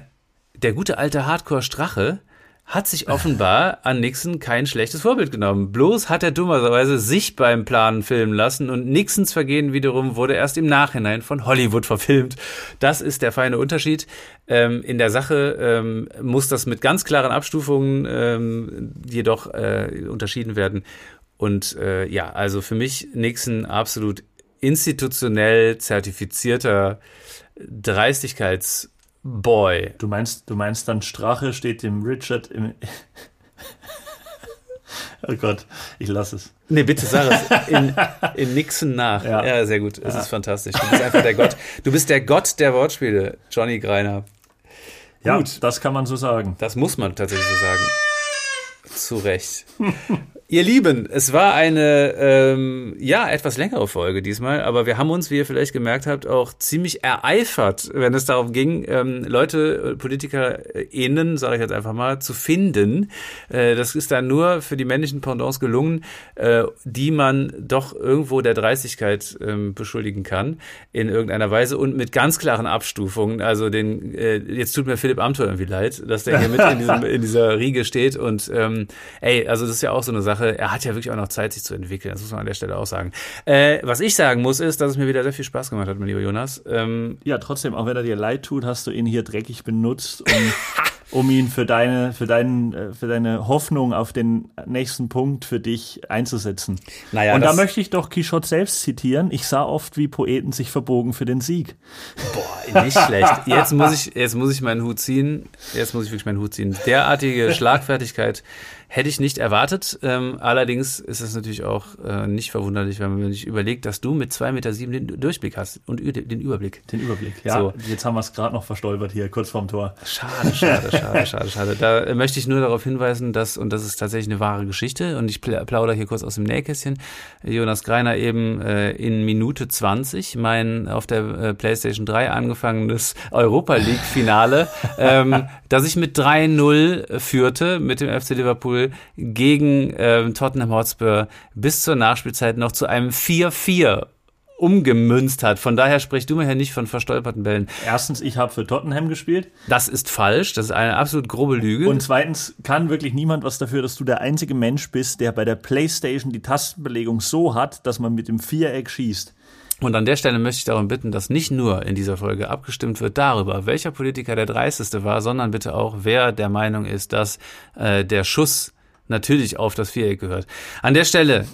der gute alte Hardcore-Strache, hat sich offenbar an Nixon kein schlechtes Vorbild genommen. Bloß hat er dummerweise sich beim Planen filmen lassen und Nixons Vergehen wiederum wurde erst im Nachhinein von Hollywood verfilmt. Das ist der feine Unterschied. Ähm, in der Sache ähm, muss das mit ganz klaren Abstufungen ähm, jedoch äh, unterschieden werden. Und äh, ja, also für mich Nixon absolut institutionell zertifizierter Dreistigkeits- Boy. Du meinst, du meinst dann Strache steht dem Richard im. oh Gott, ich lasse es. Nee, bitte sag es. In, in Nixon nach. Ja. ja, sehr gut. Es ja. ist fantastisch. Du bist einfach der Gott. Du bist der Gott der Wortspiele, Johnny Greiner. Ja, gut. das kann man so sagen. Das muss man tatsächlich so sagen. Zu Recht. Ihr Lieben, es war eine ähm, ja etwas längere Folge diesmal, aber wir haben uns, wie ihr vielleicht gemerkt habt, auch ziemlich ereifert, wenn es darum ging, ähm, Leute, PolitikerInnen, sage ich jetzt einfach mal, zu finden. Äh, das ist dann nur für die männlichen Pendants gelungen, äh, die man doch irgendwo der Dreistigkeit ähm, beschuldigen kann in irgendeiner Weise und mit ganz klaren Abstufungen. Also den äh, jetzt tut mir Philipp Amthor irgendwie leid, dass der hier mit in, diesem, in dieser Riege steht und ähm, ey, also das ist ja auch so eine Sache Sache. Er hat ja wirklich auch noch Zeit, sich zu entwickeln. Das muss man an der Stelle auch sagen. Äh, was ich sagen muss, ist, dass es mir wieder sehr viel Spaß gemacht hat, mein lieber Jonas. Ähm, ja, trotzdem, auch wenn er dir leid tut, hast du ihn hier dreckig benutzt, um um ihn für deine, für, deinen, äh, für deine Hoffnung auf den nächsten Punkt für dich einzusetzen. Naja, Und da möchte ich doch Quichotte selbst zitieren. Ich sah oft, wie Poeten sich verbogen für den Sieg. Boah, nicht schlecht. Jetzt muss ich, jetzt muss ich meinen Hut ziehen. Jetzt muss ich wirklich meinen Hut ziehen. Derartige Schlagfertigkeit hätte ich nicht erwartet. Ähm, allerdings ist es natürlich auch äh, nicht verwunderlich, wenn man sich überlegt, dass du mit zwei Meter sieben den Durchblick hast und den Überblick. Den Überblick, ja. So. Jetzt haben wir es gerade noch verstolpert hier, kurz vorm Tor. Schade, schade, schade schade, schade. Da möchte ich nur darauf hinweisen, dass, und das ist tatsächlich eine wahre Geschichte, und ich plaudere hier kurz aus dem Nähkästchen, Jonas Greiner eben äh, in Minute 20 mein auf der äh, PlayStation 3 angefangenes Europa League-Finale, ähm, das ich mit 3-0 führte mit dem FC Liverpool gegen ähm, Tottenham Hotspur bis zur Nachspielzeit noch zu einem 4-4 umgemünzt hat. Von daher sprichst du mir ja nicht von verstolperten Bällen. Erstens, ich habe für Tottenham gespielt. Das ist falsch. Das ist eine absolut grobe Lüge. Und zweitens kann wirklich niemand was dafür, dass du der einzige Mensch bist, der bei der PlayStation die Tastenbelegung so hat, dass man mit dem Viereck schießt. Und an der Stelle möchte ich darum bitten, dass nicht nur in dieser Folge abgestimmt wird darüber, welcher Politiker der dreisteste war, sondern bitte auch, wer der Meinung ist, dass äh, der Schuss natürlich auf das Viereck gehört. An der Stelle,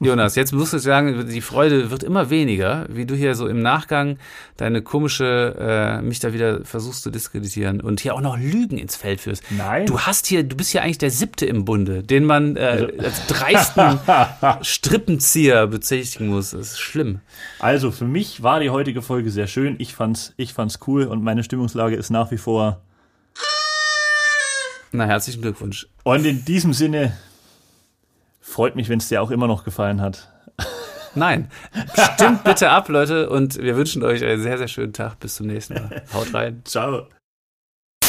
Jonas, jetzt musst du sagen, die Freude wird immer weniger, wie du hier so im Nachgang deine komische, äh, mich da wieder versuchst zu diskreditieren und hier auch noch Lügen ins Feld führst. Nein. Du hast hier, du bist hier eigentlich der siebte im Bunde, den man äh, also. als dreisten Strippenzieher bezichtigen muss. Das ist schlimm. Also für mich war die heutige Folge sehr schön. Ich fand's, ich fand's cool und meine Stimmungslage ist nach wie vor na, herzlichen Glückwunsch. Und in diesem Sinne freut mich, wenn es dir auch immer noch gefallen hat. Nein. Stimmt bitte ab, Leute, und wir wünschen euch einen sehr, sehr schönen Tag. Bis zum nächsten Mal. Haut rein. Ciao.